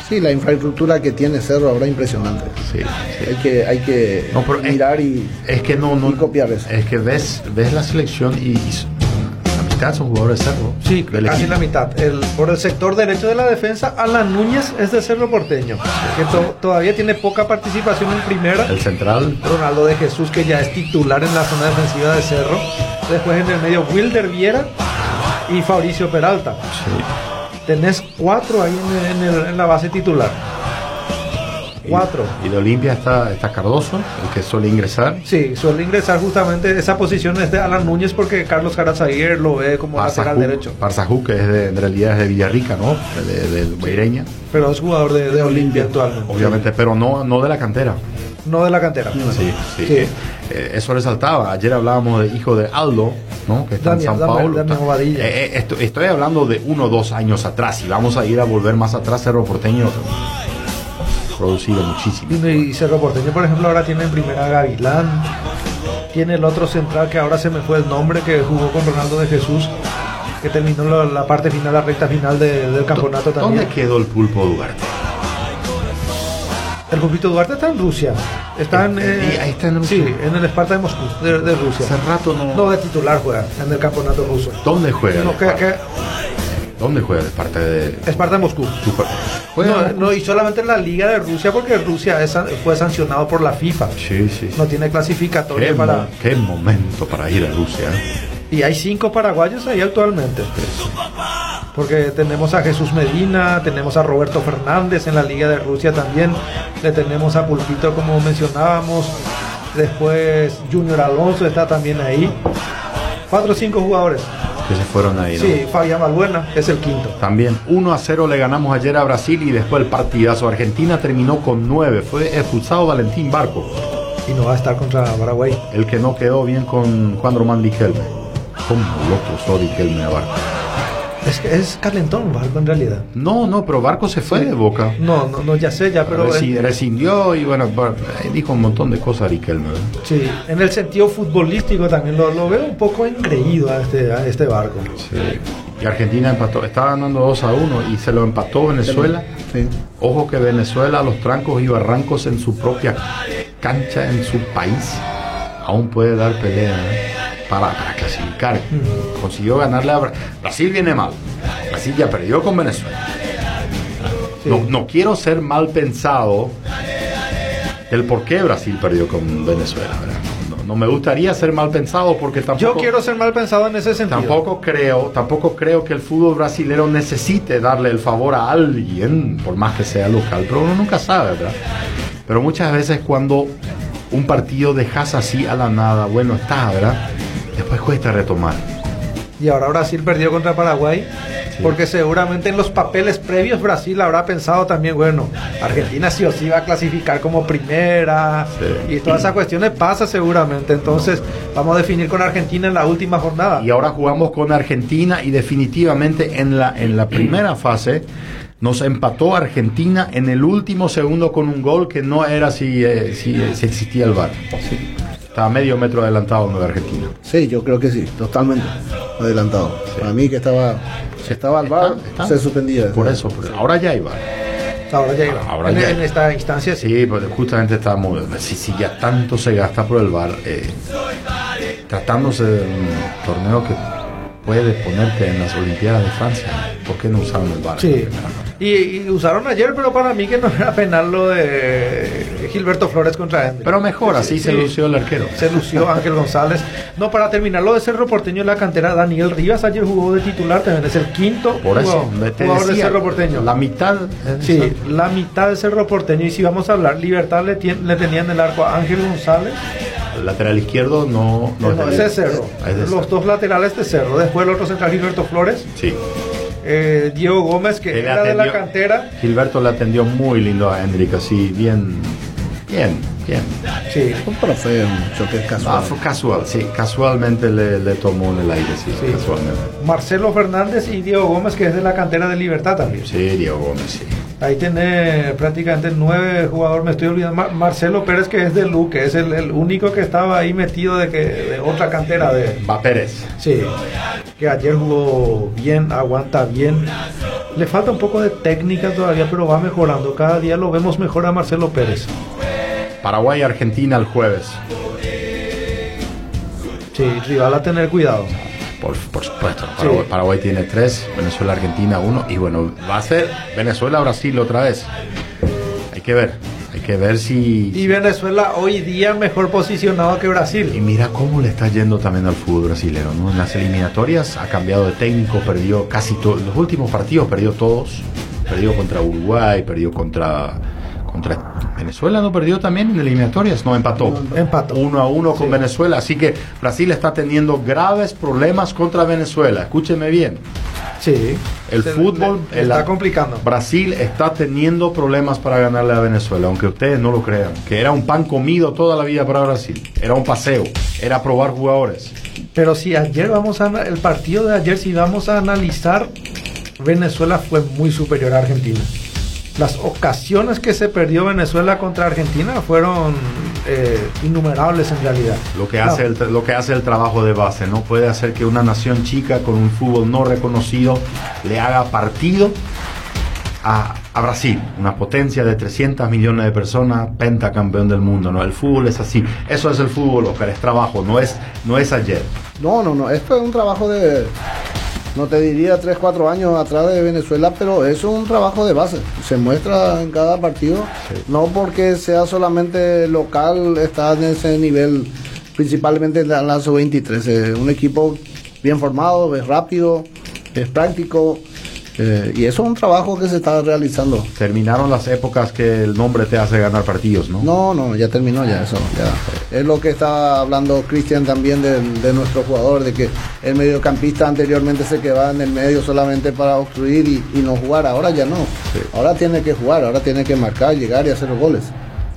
Sí, la infraestructura que tiene Cerro ahora es impresionante. sí, Hay que, hay que No, pero es- mirar y, Es que no, no y copiar eso. Es que ves, ves la selección y, y s- la mitad son jugadores de Cerro. Sí, casi equipo. la mitad. El, por el sector derecho de la defensa, Alan Núñez es de Cerro Porteño, que to- todavía tiene poca participación en primera. El central, Ronaldo de Jesús, que ya es titular en la zona defensiva de Cerro. Después en el medio, Wilder Viera y Fabricio Peralta. sí. Tenés cuatro ahí en, en el- en la base titular. Y- Cuatro. Y, de Olimpia está, está Cardoso, el que suele ingresar. Sí, suele ingresar justamente esa posición es de Alan Núñez porque Carlos Carazaguer lo ve como lateral Parzajú, derecho. Parzajú, que es de, en realidad es de Villarrica, ¿no? De, de Guaireña, Pero es jugador de, de Olimpia actualmente. obviamente, pero no, no de la cantera. No de la cantera. Sí, sí. Sí. Eh, eso resaltaba. Ayer hablábamos de hijo de Aldo, ¿no? Que está en San Paulo. Eh, eh, esto- estoy hablando de uno o dos años atrás. Y vamos a ir a volver más atrás. Cerro Porteño producido muchísimo. Y, y Cerro Porteño, por ejemplo, ahora tiene en primera Gavilán. Tiene el otro central que ahora se me fue el nombre, que jugó con Ronaldo de Jesús, que terminó la, la parte final, la recta final de- del campeonato ¿Dónde también. quedó el pulpo Duarte? El Pulpito Duarte está en Rusia. Está en, Eh, ahí está en Rusia. Sí, en el Esparta de Moscú, de, de Rusia. Hace rato no. No, de titular juega en el campeonato ruso. ¿Dónde juega? No, de que, parte? que- ¿Dónde juega de parte de Esparta de Moscú. Super- Juega No, y solamente en la Liga de Rusia, porque Rusia es fue sancionado por la FIFA. Sí, sí. sí. No tiene Qué, clasificatoria mo- para. qué momento para ir a Rusia. ¿eh? Y hay cinco paraguayos ahí actualmente. Porque tenemos a Jesús Medina, tenemos a Roberto Fernández en la Liga de Rusia también, le tenemos a Pulpito como mencionábamos, después Junior Alonso está también ahí. Cuatro o cinco jugadores. Que se fueron ahí, ¿no? Sí, Fabián Balbuena es el quinto. También 1 a 0 le ganamos ayer a Brasil y después el partidazo. Argentina terminó con 9. Fue expulsado Valentín Barco, Y no va a estar contra Paraguay. el que no quedó bien con Juan Román Riquelme. ¿Cómo lo cruzó Riquelme a Barco? Es, es calentón Barco en realidad. No, no, pero Barco se fue de boca. No, no, no, ya sé, ya, pero en, rescindió y bueno, dijo un montón de cosas Riquelme. sí, en el sentido futbolístico también lo, lo veo un poco engreído a este, a este Barco. Sí. Y Argentina empató, estaba ganando 2 a 1 y se lo empató Venezuela. Sí. Ojo que Venezuela, a los trancos y barrancos en su propia cancha, en su país, aún puede dar pelea ¿eh? Para, para clasificar. Consiguió ganarle a Bra- Brasil. viene mal. Brasil ya perdió con Venezuela. Sí. No, no quiero ser mal pensado del por qué Brasil perdió con Venezuela. ¿verdad? No, no me gustaría ser mal pensado porque tampoco. Yo quiero ser mal pensado en ese sentido. Tampoco creo, tampoco creo que el fútbol brasilero necesite darle el favor a alguien, por más que sea local, pero uno nunca sabe, ¿verdad? Pero muchas veces cuando un partido dejas así a la nada, bueno, está, ¿verdad? Después cuesta retomar. Y ahora Brasil perdió contra Paraguay. Sí. Porque seguramente en los papeles previos Brasil habrá pensado también, bueno, Argentina sí o sí va a clasificar como primera. Sí. Y todas esas cuestiones pasa seguramente. Entonces vamos a definir con Argentina en la última jornada. Y ahora jugamos con Argentina y definitivamente en la, en la primera fase nos empató Argentina en el último segundo con un gol que no era si, eh, si, eh, si existía el VAR. Estaba medio metro adelantado uno de Argentina. Sí, yo creo que sí, totalmente adelantado. Para mí que estaba, si estaba al bar, Está- está. se suspendía. Por eso, por eso. ahora ya hay VAR. Ahora ya iba. Ahora en, ya. en esta instancia sí. Sí, pues justamente estábamos, si, si ya tanto se gasta por el VAR, eh, tratándose de un torneo que puede ponerte en las Olimpiadas de Francia, ¿por qué no usaron el VAR? Sí. Y, y usaron ayer, pero para mí que no era penal lo de Gilberto Flores contra Hendry. Pero mejor, así se lució el arquero. Se lució Ángel González. No, para terminar lo de Cerro Porteño en la cantera, Daniel Rivas ayer jugó de titular, también es el quinto Por eso, jugador, de Cerro Porteño. La mitad. eh, Sí, la mitad de Cerro Porteño. Y si vamos a hablar, Libertad le, tien- le tenían en el arco a Ángel González. El lateral izquierdo no, no, No, de ese es Cerro. Es de Los Cerro. dos laterales de Cerro. Después el otro central, Gilberto Flores. Sí. Eh, Diego Gómez, que Él era de la cantera. Gilberto le atendió muy lindo a Hendrik, así bien Bien, bien. Sí. Un profe, un choque casual. Ah, fue casual, sí. Casualmente le, le tomó en el aire, sí, Sí. casualmente. Marcelo Fernández y Diego Gómez, que es de la cantera de Libertad también. Sí, Diego Gómez, sí. Ahí tiene prácticamente nueve jugadores, me estoy olvidando. Mar- Marcelo Pérez, que es de Luque, es el, el único que estaba ahí metido de, que, de otra cantera de... Va Pérez. Sí, que ayer jugó bien, aguanta bien. Le falta un poco de técnica todavía, pero va mejorando. Cada día lo vemos mejor a Marcelo Pérez. Paraguay, Argentina el jueves. Sí, rival a tener cuidado. Por, por supuesto. Paraguay, Paraguay tiene tres, Venezuela, Argentina uno. Y bueno, va a ser Venezuela, Brasil otra vez. Hay que ver. Hay que ver si. Y Venezuela hoy día mejor posicionado que Y Brasil. mira cómo le está yendo también al fútbol brasileño, ¿no? En las eliminatorias ha cambiado de técnico, perdió casi todos. Los últimos partidos perdió todos. Perdió contra Uruguay, perdió contra. Contra Venezuela no perdió también en eliminatorias, no empató. Empató. Uno a uno con Venezuela. Así que Brasil está teniendo graves problemas contra Venezuela. Escúcheme bien. Sí. El Se- fútbol le- le el- está complicando. Brasil está teniendo problemas para ganarle a Venezuela, aunque ustedes no lo crean. Que era un pan comido toda la vida para Brasil. Era un paseo. Era probar jugadores. Pero si ayer vamos a el partido de ayer si vamos a analizar Venezuela fue muy superior a Argentina. Las ocasiones que se perdió Venezuela contra Argentina fueron eh, innumerables en realidad. Lo que, No, hace el, lo que hace el trabajo de base, ¿no? Puede hacer que una nación chica con un fútbol no reconocido le haga partido a, a Brasil, una potencia de 300 millones de personas, pentacampeón del mundo, ¿no? El fútbol es así. Eso es el fútbol, Oscar, es trabajo, no es, no es ayer. No, no, no. Esto es un trabajo de. No te diría 3, 4 años atrás de Venezuela, pero es un trabajo de base. Se muestra en cada partido. No porque sea solamente local, está en ese nivel, principalmente en la, la sub-23. Es un equipo bien formado, es rápido, es práctico. Eh, y eso es un trabajo que se está realizando. Terminaron las épocas que el nombre te hace ganar partidos, ¿no? No, no, ya terminó ya eso. ya. Es lo que está hablando Cristian también de, de nuestro jugador, de que el mediocampista anteriormente se quedaba en el medio solamente para obstruir y, y no jugar. Ahora ya no. Ahora tiene que jugar, ahora tiene que marcar, llegar y hacer goles.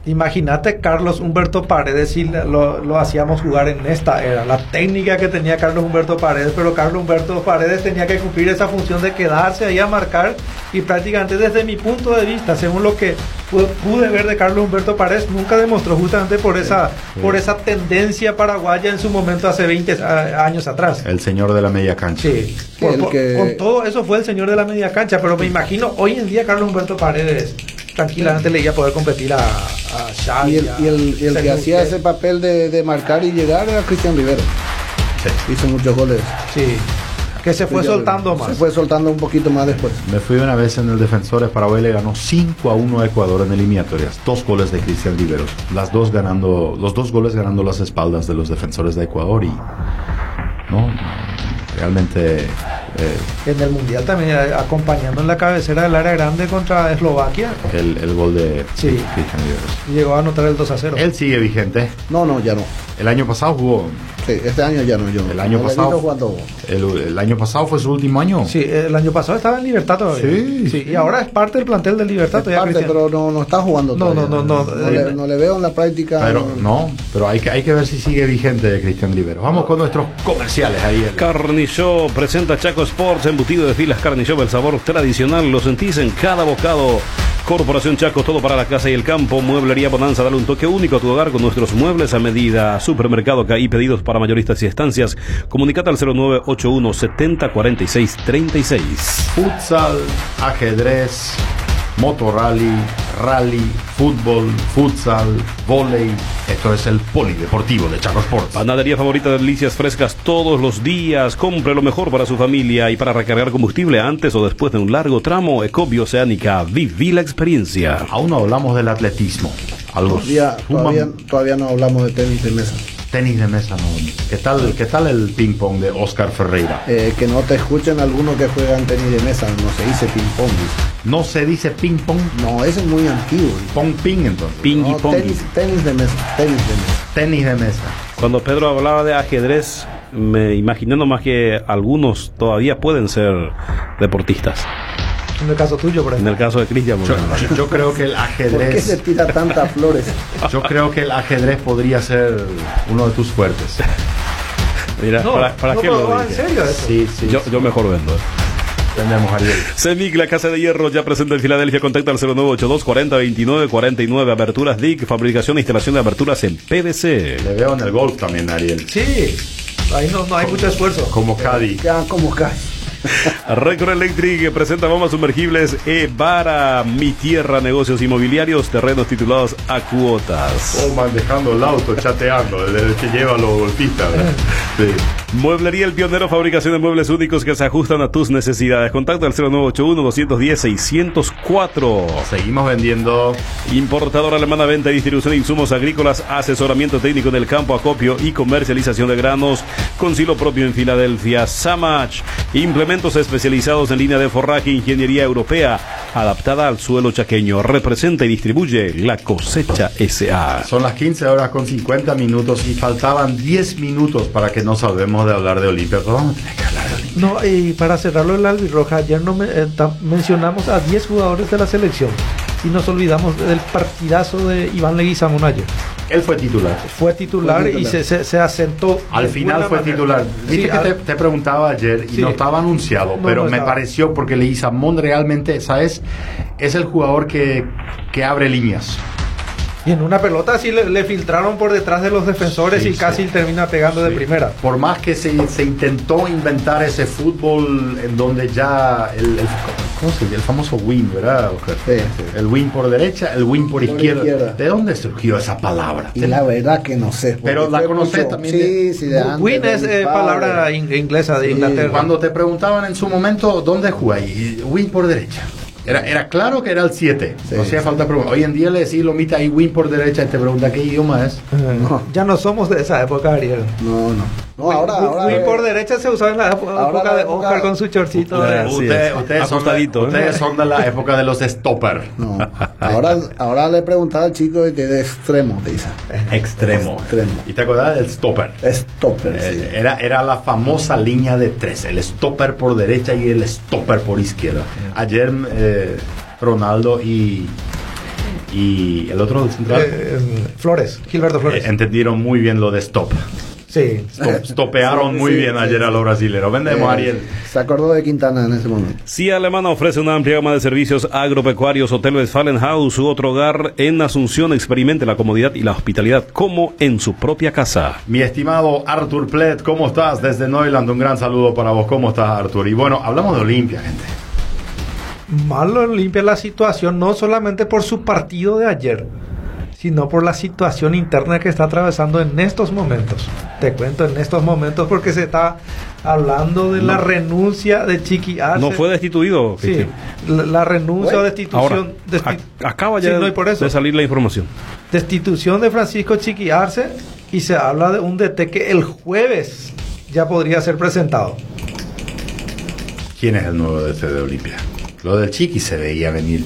Imagínate Carlos Humberto Paredes si lo, lo hacíamos jugar en esta era. La técnica que tenía Carlos Humberto Paredes, pero Carlos Humberto Paredes tenía que cumplir esa función de quedarse ahí a marcar y prácticamente desde mi punto de vista, según lo que pu- pude ver de Carlos Humberto Paredes, nunca demostró justamente por esa, por esa tendencia paraguaya en su momento hace 20 a- años atrás. El señor de la media cancha. Sí, por- el por- que- con todo eso fue el señor de la media cancha, pero me imagino hoy en día Carlos Humberto Paredes tranquilamente le iba a poder competir a, a Xavi, Y el, a y el, y el que hacía ese papel de, de marcar y llegar era Cristian Rivero. Hizo muchos goles. Sí, que se fue soltando más. Se fue soltando un poquito más después. Me fui una vez en el Defensores, Paraguay le ganó 5 a 1 a Ecuador en eliminatorias. Dos goles de Cristian Riveros. Las dos ganando, los dos goles ganando las espaldas de los defensores de Ecuador y no realmente eh, En el Mundial también, eh, acompañando en la cabecera del área grande contra Eslovaquia, el, el gol de Sí. Cristian Riveros. llegó a anotar el 2 a 0. Él sigue vigente. No, no, ya no. El año pasado jugó. Sí, este año ya no. Yo, El año no pasado-. El, el año pasado fue su último año. Sí, el año pasado estaba en Libertad todavía. Sí, Y ahora es parte del plantel de Libertad Es todavía. parte, pero no, no está jugando No, todavía. no, no, no. le, no le veo en la práctica. Pero no, pero hay que, hay que ver si sigue vigente de Cristian Riveros. Vamos con nuestros comerciales ahí. el- Carni Show presenta Chaco Sports, embutido de filas Carni Show, el sabor tradicional, lo sentís en cada bocado. Corporación Chaco, todo para la casa y el campo. Mueblería Bonanza, dale un toque único a tu hogar con nuestros muebles a medida. Supermercado CAI, pedidos para mayoristas y estancias. Comunicate al 0981 70 46 36. Futsal, ajedrez, motorrally, rally, fútbol, futsal, volei. Esto es el polideportivo de Chaco Sports. Panadería favorita de delicias frescas todos los días. Compre lo mejor para su familia y para recargar combustible antes o después de un largo tramo. Ecobio Oceánica, viví la experiencia. Aún no hablamos del atletismo. Algo Todavía, todavía, todavía no hablamos de tenis de mesa. tenis de mesa, ¿no? ¿Qué tal, qué tal el ping pong de Oscar Ferreira? Eh, que no te escuchen algunos que juegan tenis de mesa. No se dice ping-pong. No se dice ping pong, No, ese es muy antiguo. dice. pong ping entonces. Ping y No, pong. tenis, tenis de mesa. Tenis de mesa. Tenis de mesa. Cuando Pedro hablaba de ajedrez, me imaginé nomás que algunos todavía pueden ser deportistas. En el caso tuyo, por En ejemplo. el caso de Cristian Yo, creo que el ¿Por qué ajedrez. se tira tantas flores? Yo creo que el ajedrez podría ser uno de tus fuertes. Mira, No, ¿para, para no, qué lo va, dije? en serio eso. Sí, sí. Yo, yo mejor vendo. eh. Entendemos, Ariel. CEMIC, la Casa de Hierro, ya presente en Filadelfia. Contacta al 0982 40 29 49. Aberturas DIC, fabricación e instalación de aberturas en PVC. Le veo en el golf también, Ariel. Sí, ahí no, no hay mucho esfuerzo. Como Caddy. Quedan como casi. Record Electric presenta bombas sumergibles E-Vara, Mi Tierra, negocios inmobiliarios, terrenos titulados a cuotas. O manejando el auto, chateando, desde el que lleva a los. Sí. Mueblería El Pionero, fabricación de muebles únicos que se ajustan a tus necesidades. Contacta al 0981-210-604. Seguimos vendiendo. Importadora alemana, venta y distribución de insumos agrícolas, asesoramiento técnico en el campo, acopio y comercialización de granos, con silo propio en Filadelfia. Samach, implementos especializados en línea de forraje, ingeniería europea, adaptada al suelo chaqueño. Representa y distribuye la cosecha SA. Son las 15 horas con 50 minutos y faltaban 10 minutos para que nos salvemos de hablar de Olimpia. Pero vamos a tener que hablar de Olimpia. No, y para cerrarlo el albirroja, ayer no me- eh, mencionamos a 10 jugadores de la selección y nos olvidamos del partidazo de Iván Leguizamón ayer. Él fue titular. Fue titular, Fue y se, se- se asentó. Al final fue manera. titular. Viste Sí, que te, al- te preguntaba ayer y Sí. no estaba anunciado, No, pero no me estaba. pareció porque Leguizamón realmente, ¿sabes? Es el jugador que, que abre líneas. Y en una pelota así le, le filtraron por detrás de los defensores Sí, y casi sí. termina pegando de Sí. primera. Por más que se, se intentó inventar ese fútbol en donde ya el, el- ¿cómo se dice? el famoso win, ¿verdad? Sí, sí. El win por derecha, el win por, Por izquierda. izquierda. ¿De dónde surgió esa palabra? Y la verdad que no sé. Pero la mucho- también Sí, de- sí, de antes, Win es eh, palabra in- inglesa de Sí. Inglaterra. Cuando te preguntaban en su momento dónde jugáis, win por derecha. Era, era claro que era el 7. Sí. no hacía falta preguntar. Hoy en día le decís lo mita ahí win por derecha y te pregunta qué idioma es. Eh, Ya no somos de esa época, Ariel. No, no. No, ahora, eh, por derecha se usaba en la época Ahora la de época- Oscar con su chorcito. Usted- ustedes, son de, Ajustadito, ¿eh? ustedes son de la época de los stopper. No. Ahora, ahora le preguntaba al chico que de extremo, te dice. Extremo. Extremo. ¿Y te acordás del stopper? Stopper, Eh, sí. Era, era la famosa línea de tres, el stopper por derecha y el stopper por izquierda. Ayer eh, Ronaldo y, y el otro central Eh, Flores, Gilberto Flores. eh, entendieron muy bien lo de stop. Sí. Sí, muy sí, bien sí, ayer a sí. los brasileños. Vendemos, Eh, Ariel. Se acordó de Quintana en ese momento. CIA Alemana ofrece una amplia gama de servicios agropecuarios, Hotel Westfalenhaus, su otro hogar en Asunción. Experimente la comodidad y la hospitalidad como en su propia casa. Mi estimado Arthur Plet, ¿cómo estás? Desde Neuland, un gran saludo para vos. ¿Cómo estás, Arthur? Y bueno, hablamos de Olimpia, gente. Malo limpia la situación, no solamente por su partido de ayer, sino por la situación interna que está atravesando en estos momentos. Te cuento en estos momentos porque se está hablando de la renuncia de Chiqui Arce. No fue destituido. Sí, la, la renuncia o Ahora, destitución. desti- ac- acaba ya Sí, no, y por eso. de salir la información. Destitución de Francisco Chiqui Arce y se habla de un DT que el jueves ya podría ser presentado. ¿Quién es el nuevo DT de Olimpia? Lo del Chiqui se veía venir.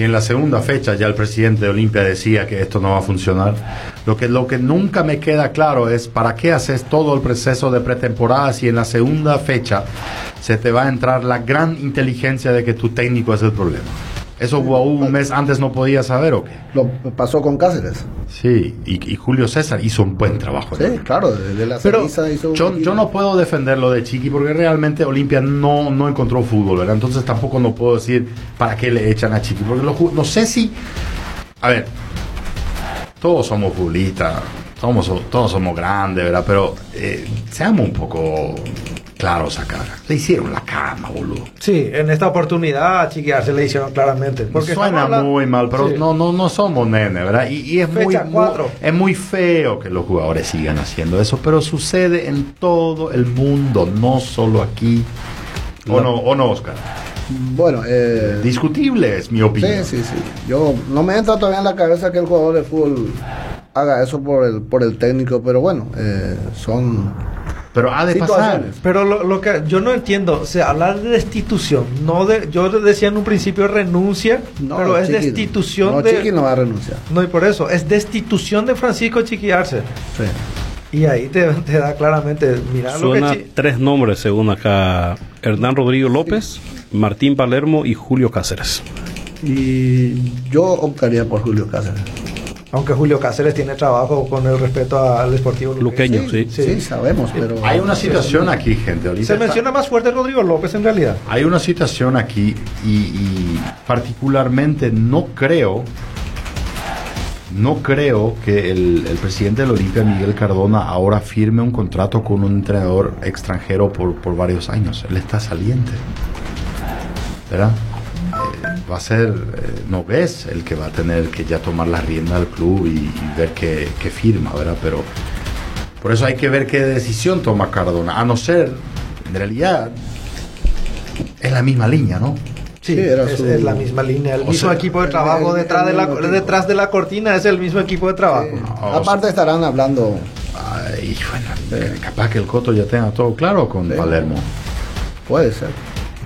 Si en la segunda fecha ya el presidente de Olimpia decía que esto no va a funcionar, lo que, lo que nunca me queda claro es para qué haces todo el proceso de pretemporada si en la segunda fecha se te va a entrar la gran inteligencia de que tu técnico es el problema. ¿Eso un mes antes no podía saber o qué? Lo pasó con Cáceres. Sí, y, y Julio César hizo un buen trabajo. Sí, claro, desde la Pero ceniza hizo yo, yo no puedo defender lo de Chiqui porque realmente Olimpia no, no encontró fútbol, ¿verdad? Entonces tampoco no puedo decir para qué le echan a Chiqui. Porque lo no sé si. A ver, todos somos futbolistas, somos, todos somos grandes, ¿verdad? Pero eh, seamos un poco claros acá. Le hicieron la cama, boludo. Sí, en esta oportunidad a Chiqui Arce le hicieron claramente. Porque Suena hablando- muy mal, pero Sí. no, no, no somos nenes, ¿verdad? Y, y es, muy, Fecha muy- cuatro. es muy feo que los jugadores sigan haciendo eso, pero sucede en todo el mundo, no solo aquí. ¿O no, o no, Oscar? Bueno, eh, Discutible es mi opinión. sí, sí, sí. Yo no me entra todavía en la cabeza que el jugador de fútbol haga eso por el por el técnico, pero bueno, eh, son Pero ha de pasar. Pero lo, lo que yo no entiendo, o sea, hablar de destitución, no de, yo decía en un principio renuncia, No, pero es Chiqui- destitución no, de, Chiqui no va a renunciar. no y por eso es destitución de Francisco Chiqui Arce. Sí. y ahí te, te da claramente, mira lo que Suena tres nombres según acá. Hernán Rodrigo López, Martín Palermo y Julio Cáceres. Y yo optaría por Julio Cáceres. Aunque Julio Cáceres tiene trabajo con el respeto al Sportivo Luqueño, sí. Sí, sí, sabemos, pero... Hay una situación aquí, gente. ahorita Se está- menciona más fuerte Rodrigo López en realidad. Hay una situación aquí y, y particularmente no creo, no creo que el, el presidente del Olimpia, Miguel Cardona, ahora firme un contrato con un entrenador extranjero por, por varios años. Él está saliente. ¿Verdad? Va a ser eh, Nogués el que va a tener que ya tomar la rienda del club y, y ver qué, qué firma, ¿verdad? Pero por eso hay que ver qué decisión toma Cardona. A no ser, en realidad, es la misma línea, ¿no? Sí, Sí, era es, su- es la misma línea, el O mismo sea, equipo de el- trabajo el- detrás, el de la, detrás de la cortina, es el mismo equipo de trabajo. Ah, Aparte estarán hablando... Ay, bueno, capaz que el Coto ya tenga todo claro con Sí. Palermo. Puede ser.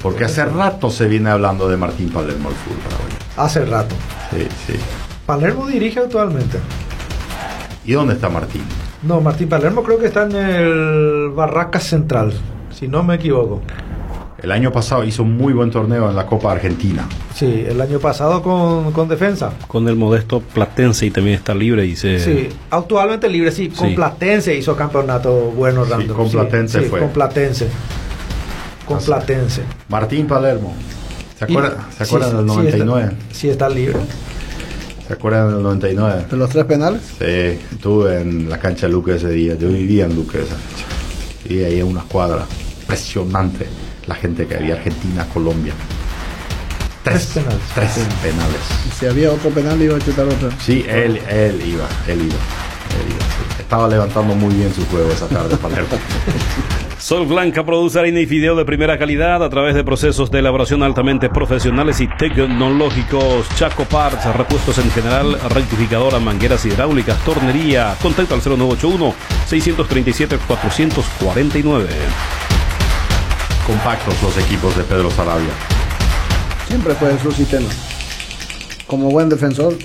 Porque hace rato se viene hablando de Martín Palermo al fútbol paraguayo. Hace rato. Sí, sí. Palermo dirige actualmente. ¿Y dónde está Martín? No, Martín Palermo creo que está en el Barracas Central, si no me equivoco. El año pasado hizo un muy buen torneo en la Copa Argentina. Sí, el año pasado con, con defensa. Con el modesto Platense y también está libre y se... Sí, actualmente libre, sí. Con Sí. Platense hizo campeonato bueno, Sí, Random. con Platense sí, fue. Con Platense. Con Así. Platense. Martín Palermo. ¿Se acuerdan, Y- ¿se acuerdan sí, del sí, 99? está- Sí, está libre. ¿Se acuerdan del 99? ¿De los tres penales? Sí, estuve en la cancha de Luque ese día. Yo vivía en Luque esa noche. Y ahí en una escuadra. Impresionante la gente que había. Argentina, Colombia. Tres, Tres penales. Tres penales. Y si había otro penal, iba a chutar otro. Sí, él, él iba, él iba. Él iba, sí. Estaba levantando muy bien su juego esa tarde, Palermo. Sol Blanca produce harina y fideo de primera calidad a través de procesos de elaboración altamente profesionales y tecnológicos. Chaco Parts, repuestos en general, rectificadora, mangueras hidráulicas, tornería. Contacto al 0981-637-449. Compactos los equipos de Pedro Sarabia. Siempre fue su sistema. Como buen defensor,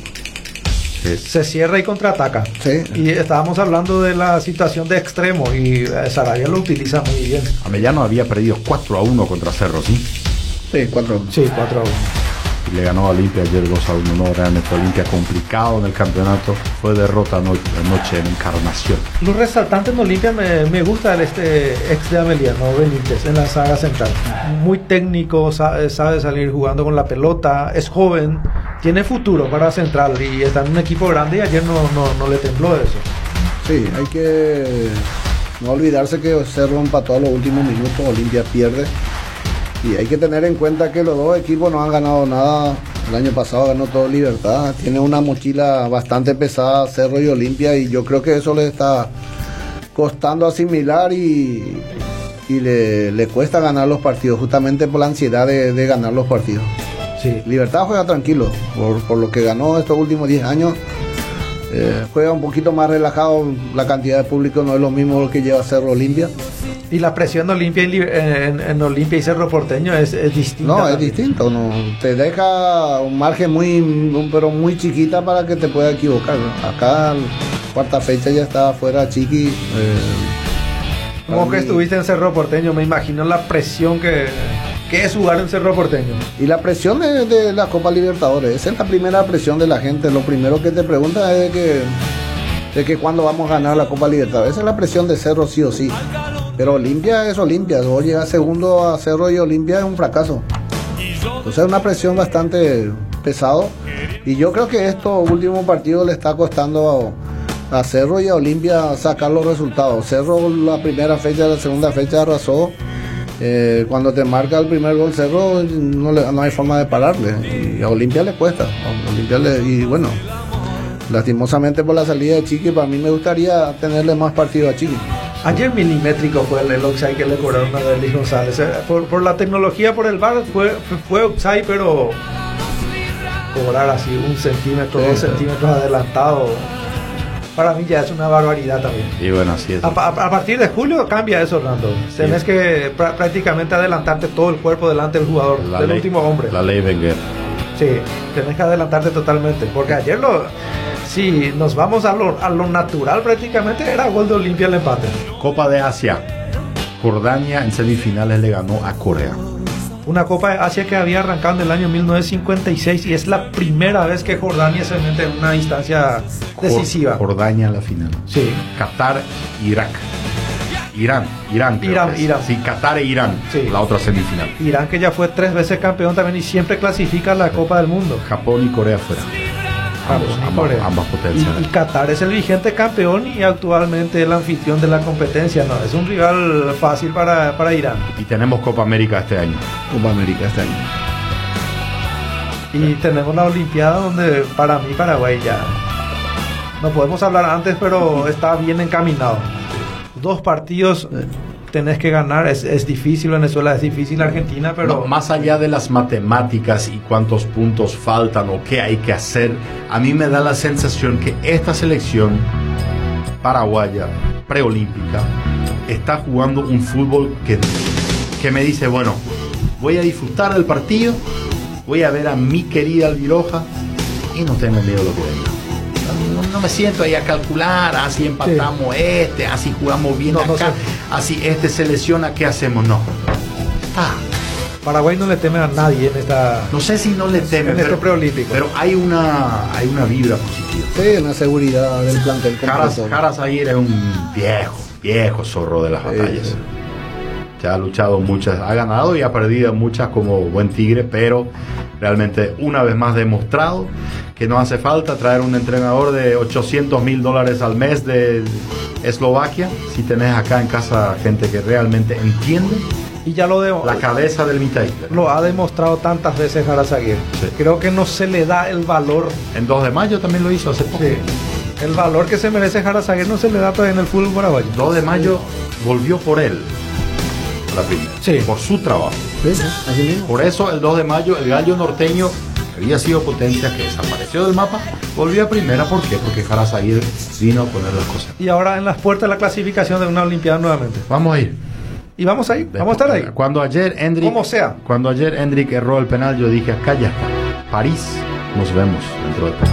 Se cierra y contraataca. Sí. Y estábamos hablando de la situación de extremo y eh, Sarabia lo utiliza muy bien. Amellano había perdido 4 a 1 contra Cerro, ¿sí? sí, cuatro. Sí, 4 a 1. Y le ganó a Olimpia ayer 2 a 1. No, realmente Olimpia complicado en el campeonato. Fue derrota ano- anoche en Encarnación. Los resaltantes en Olimpia me, me gusta el este ex de Ameliano Benítez en la saga central. Muy técnico, sabe, sabe salir jugando con la pelota, es joven, tiene futuro para central y está en un equipo grande y ayer no, no, no le tembló eso. Sí, hay que no olvidarse que Cerro empató a los últimos minutos, Olimpia pierde. Y hay que tener en cuenta que los dos equipos no han ganado nada. El año pasado ganó todo Libertad. Tiene una mochila bastante pesada Cerro y Olimpia y yo creo que eso le está costando asimilar y, y le, le cuesta ganar los partidos, justamente por la ansiedad de, de ganar los partidos. Sí. Libertad juega tranquilo, por, por lo que ganó estos últimos 10 años. eh, juega un poquito más relajado, la cantidad de público no es lo mismo que lleva Cerro Olimpia. Y la presión de Olimpia en, en Olimpia y Cerro Porteño es, es distinta. No, es distinto, no, te deja un margen muy, pero muy chiquita para que te pueda equivocar. Acá, cuarta fecha ya está afuera Chiqui. eh, Como para que mí- estuviste en Cerro Porteño, me imagino la presión que, que es jugar en Cerro Porteño. Y la presión de, la Copa Libertadores, esa es la primera presión de la gente. Lo primero que te pregunta es de que, de que cuándo vamos a ganar la Copa Libertadores. Esa es la presión de Cerro sí o sí. Pero Olimpia es Olimpia. Vos llegas segundo a Cerro y Olimpia es un fracaso. Entonces es una presión bastante pesado. Y yo creo que estos últimos partidos le está costando a, a Cerro y a Olimpia sacar los resultados. Cerro la primera fecha, la segunda fecha arrasó. Eh, cuando te marca el primer gol Cerro no, le- no hay forma de pararle. Y a Olimpia le cuesta. A Olimpia le- y bueno, lastimosamente por la salida de Chiqui, para mí me gustaría tenerle más partido a Chiqui. Ayer milimétrico fue el, el offside que le cobraron a Delis González. Eh, Por, por la tecnología, por el VAR, fue, fue offside, pero cobrar así un centímetro, Sí, dos centímetros adelantado, para mí ya es una barbaridad también. Y bueno, así es. A, pa- a partir de julio cambia eso, Orlando. Tenés que prácticamente adelantarte todo el cuerpo delante del jugador, La del ley- último hombre. La ley Wenger. Sí, tenés que adelantarte totalmente. Porque ayer lo. Si nos vamos a lo, a lo natural, prácticamente era gol de Olimpia el empate. Copa de Asia. Jordania en semifinales le ganó a Corea. Una Copa de Asia que había arrancado en el año 1956 y es la primera vez que Jordania se mete en una instancia decisiva. Jordania en la final. Sí. Qatar, Irak. Irán, Irán. Irán. Irán. Sí, Qatar e Irán. Sí. La otra semifinal. Irán que ya fue tres veces campeón también y siempre clasifica a la Copa del Mundo. Japón y Corea fuera. Ambos, ambas, ambas potencias. Y, y Qatar es el vigente campeón y actualmente el anfitrión de la competencia. No, es un rival fácil para, para Irán. Y tenemos Copa América este año. Copa América este año. Y tenemos la Olimpiada donde para mí Paraguay ya no podemos hablar antes, pero está bien encaminado. Dos partidos tenés que ganar, es, es difícil Venezuela, es difícil Argentina, pero No, más allá de las matemáticas y cuántos puntos faltan o qué hay que hacer, a mí me da la sensación que esta selección paraguaya preolímpica está jugando un fútbol que, que me dice, bueno, voy a disfrutar del partido, voy a ver a mi querida Albiroja y no tengo miedo de lo que venga. No, no me siento ahí a calcular, así empatamos este, así jugamos bien No, no acá, sé. Así este se lesiona, ¿qué hacemos? No. Está. Paraguay no le teme a nadie en esta No sé si no le temen, en este pero, preolímpico. pero hay una hay una vibra positiva. Sí, una seguridad del plantel Jaras, completo. Jaras Aguirre es un viejo, viejo zorro de las batallas. Ya ha luchado muchas, ha ganado y ha perdido muchas como buen tigre, pero realmente una vez más demostrado que no hace falta traer un entrenador de 800 mil dólares al mes de Eslovaquia si tenés acá en casa gente que realmente entiende y ya lo, de, la cabeza del Mitay. lo ha demostrado tantas veces Jarazaguer. Sí. Creo que no se le da el valor, En 2 de mayo también lo hizo hace poco. sí, el valor que se merece Jarazaguer no se le da todavía en el fútbol paraguayo. 2 de mayo volvió por él la primera. Sí. Por su trabajo. Sí, sí, así mismo. Por eso el 2 de mayo el gallo norteño había sido potencia, que desapareció del mapa, volvió a primera. ¿Por qué? Porque Jaras Aguirre vino a poner las cosas. Y ahora en las puertas de la clasificación de una Olimpiada nuevamente. Vamos a ir. Y vamos ahí, vamos a estar ahí. Cuando ayer Hendrik, Como sea. Cuando ayer Hendrik erró el penal, yo dije, acá ya está. París, nos vemos dentro de poco.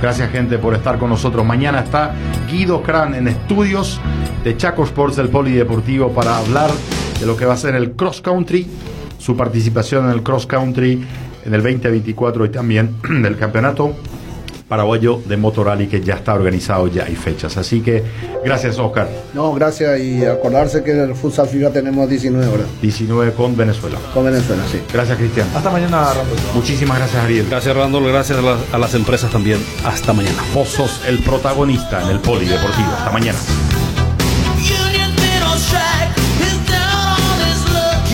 Gracias gente por estar con nosotros. Mañana está Guido Kran en estudios de Chaco Sports del Polideportivo para hablar de lo que va a ser el cross country, su participación en el cross country en el 2024 y también del campeonato paraguayo de motor rally que ya está organizado, ya hay fechas. Así que gracias Oscar. No, gracias. Y acordarse que en el futsal FIBA tenemos 19 horas 19 con Venezuela. con Venezuela, sí. Gracias Cristian. Hasta mañana, Ramón. Muchísimas gracias Ariel. Gracias, Randall. Gracias a las, a las empresas también. Hasta mañana. Vos sos el protagonista en el Polideportivo. Hasta mañana.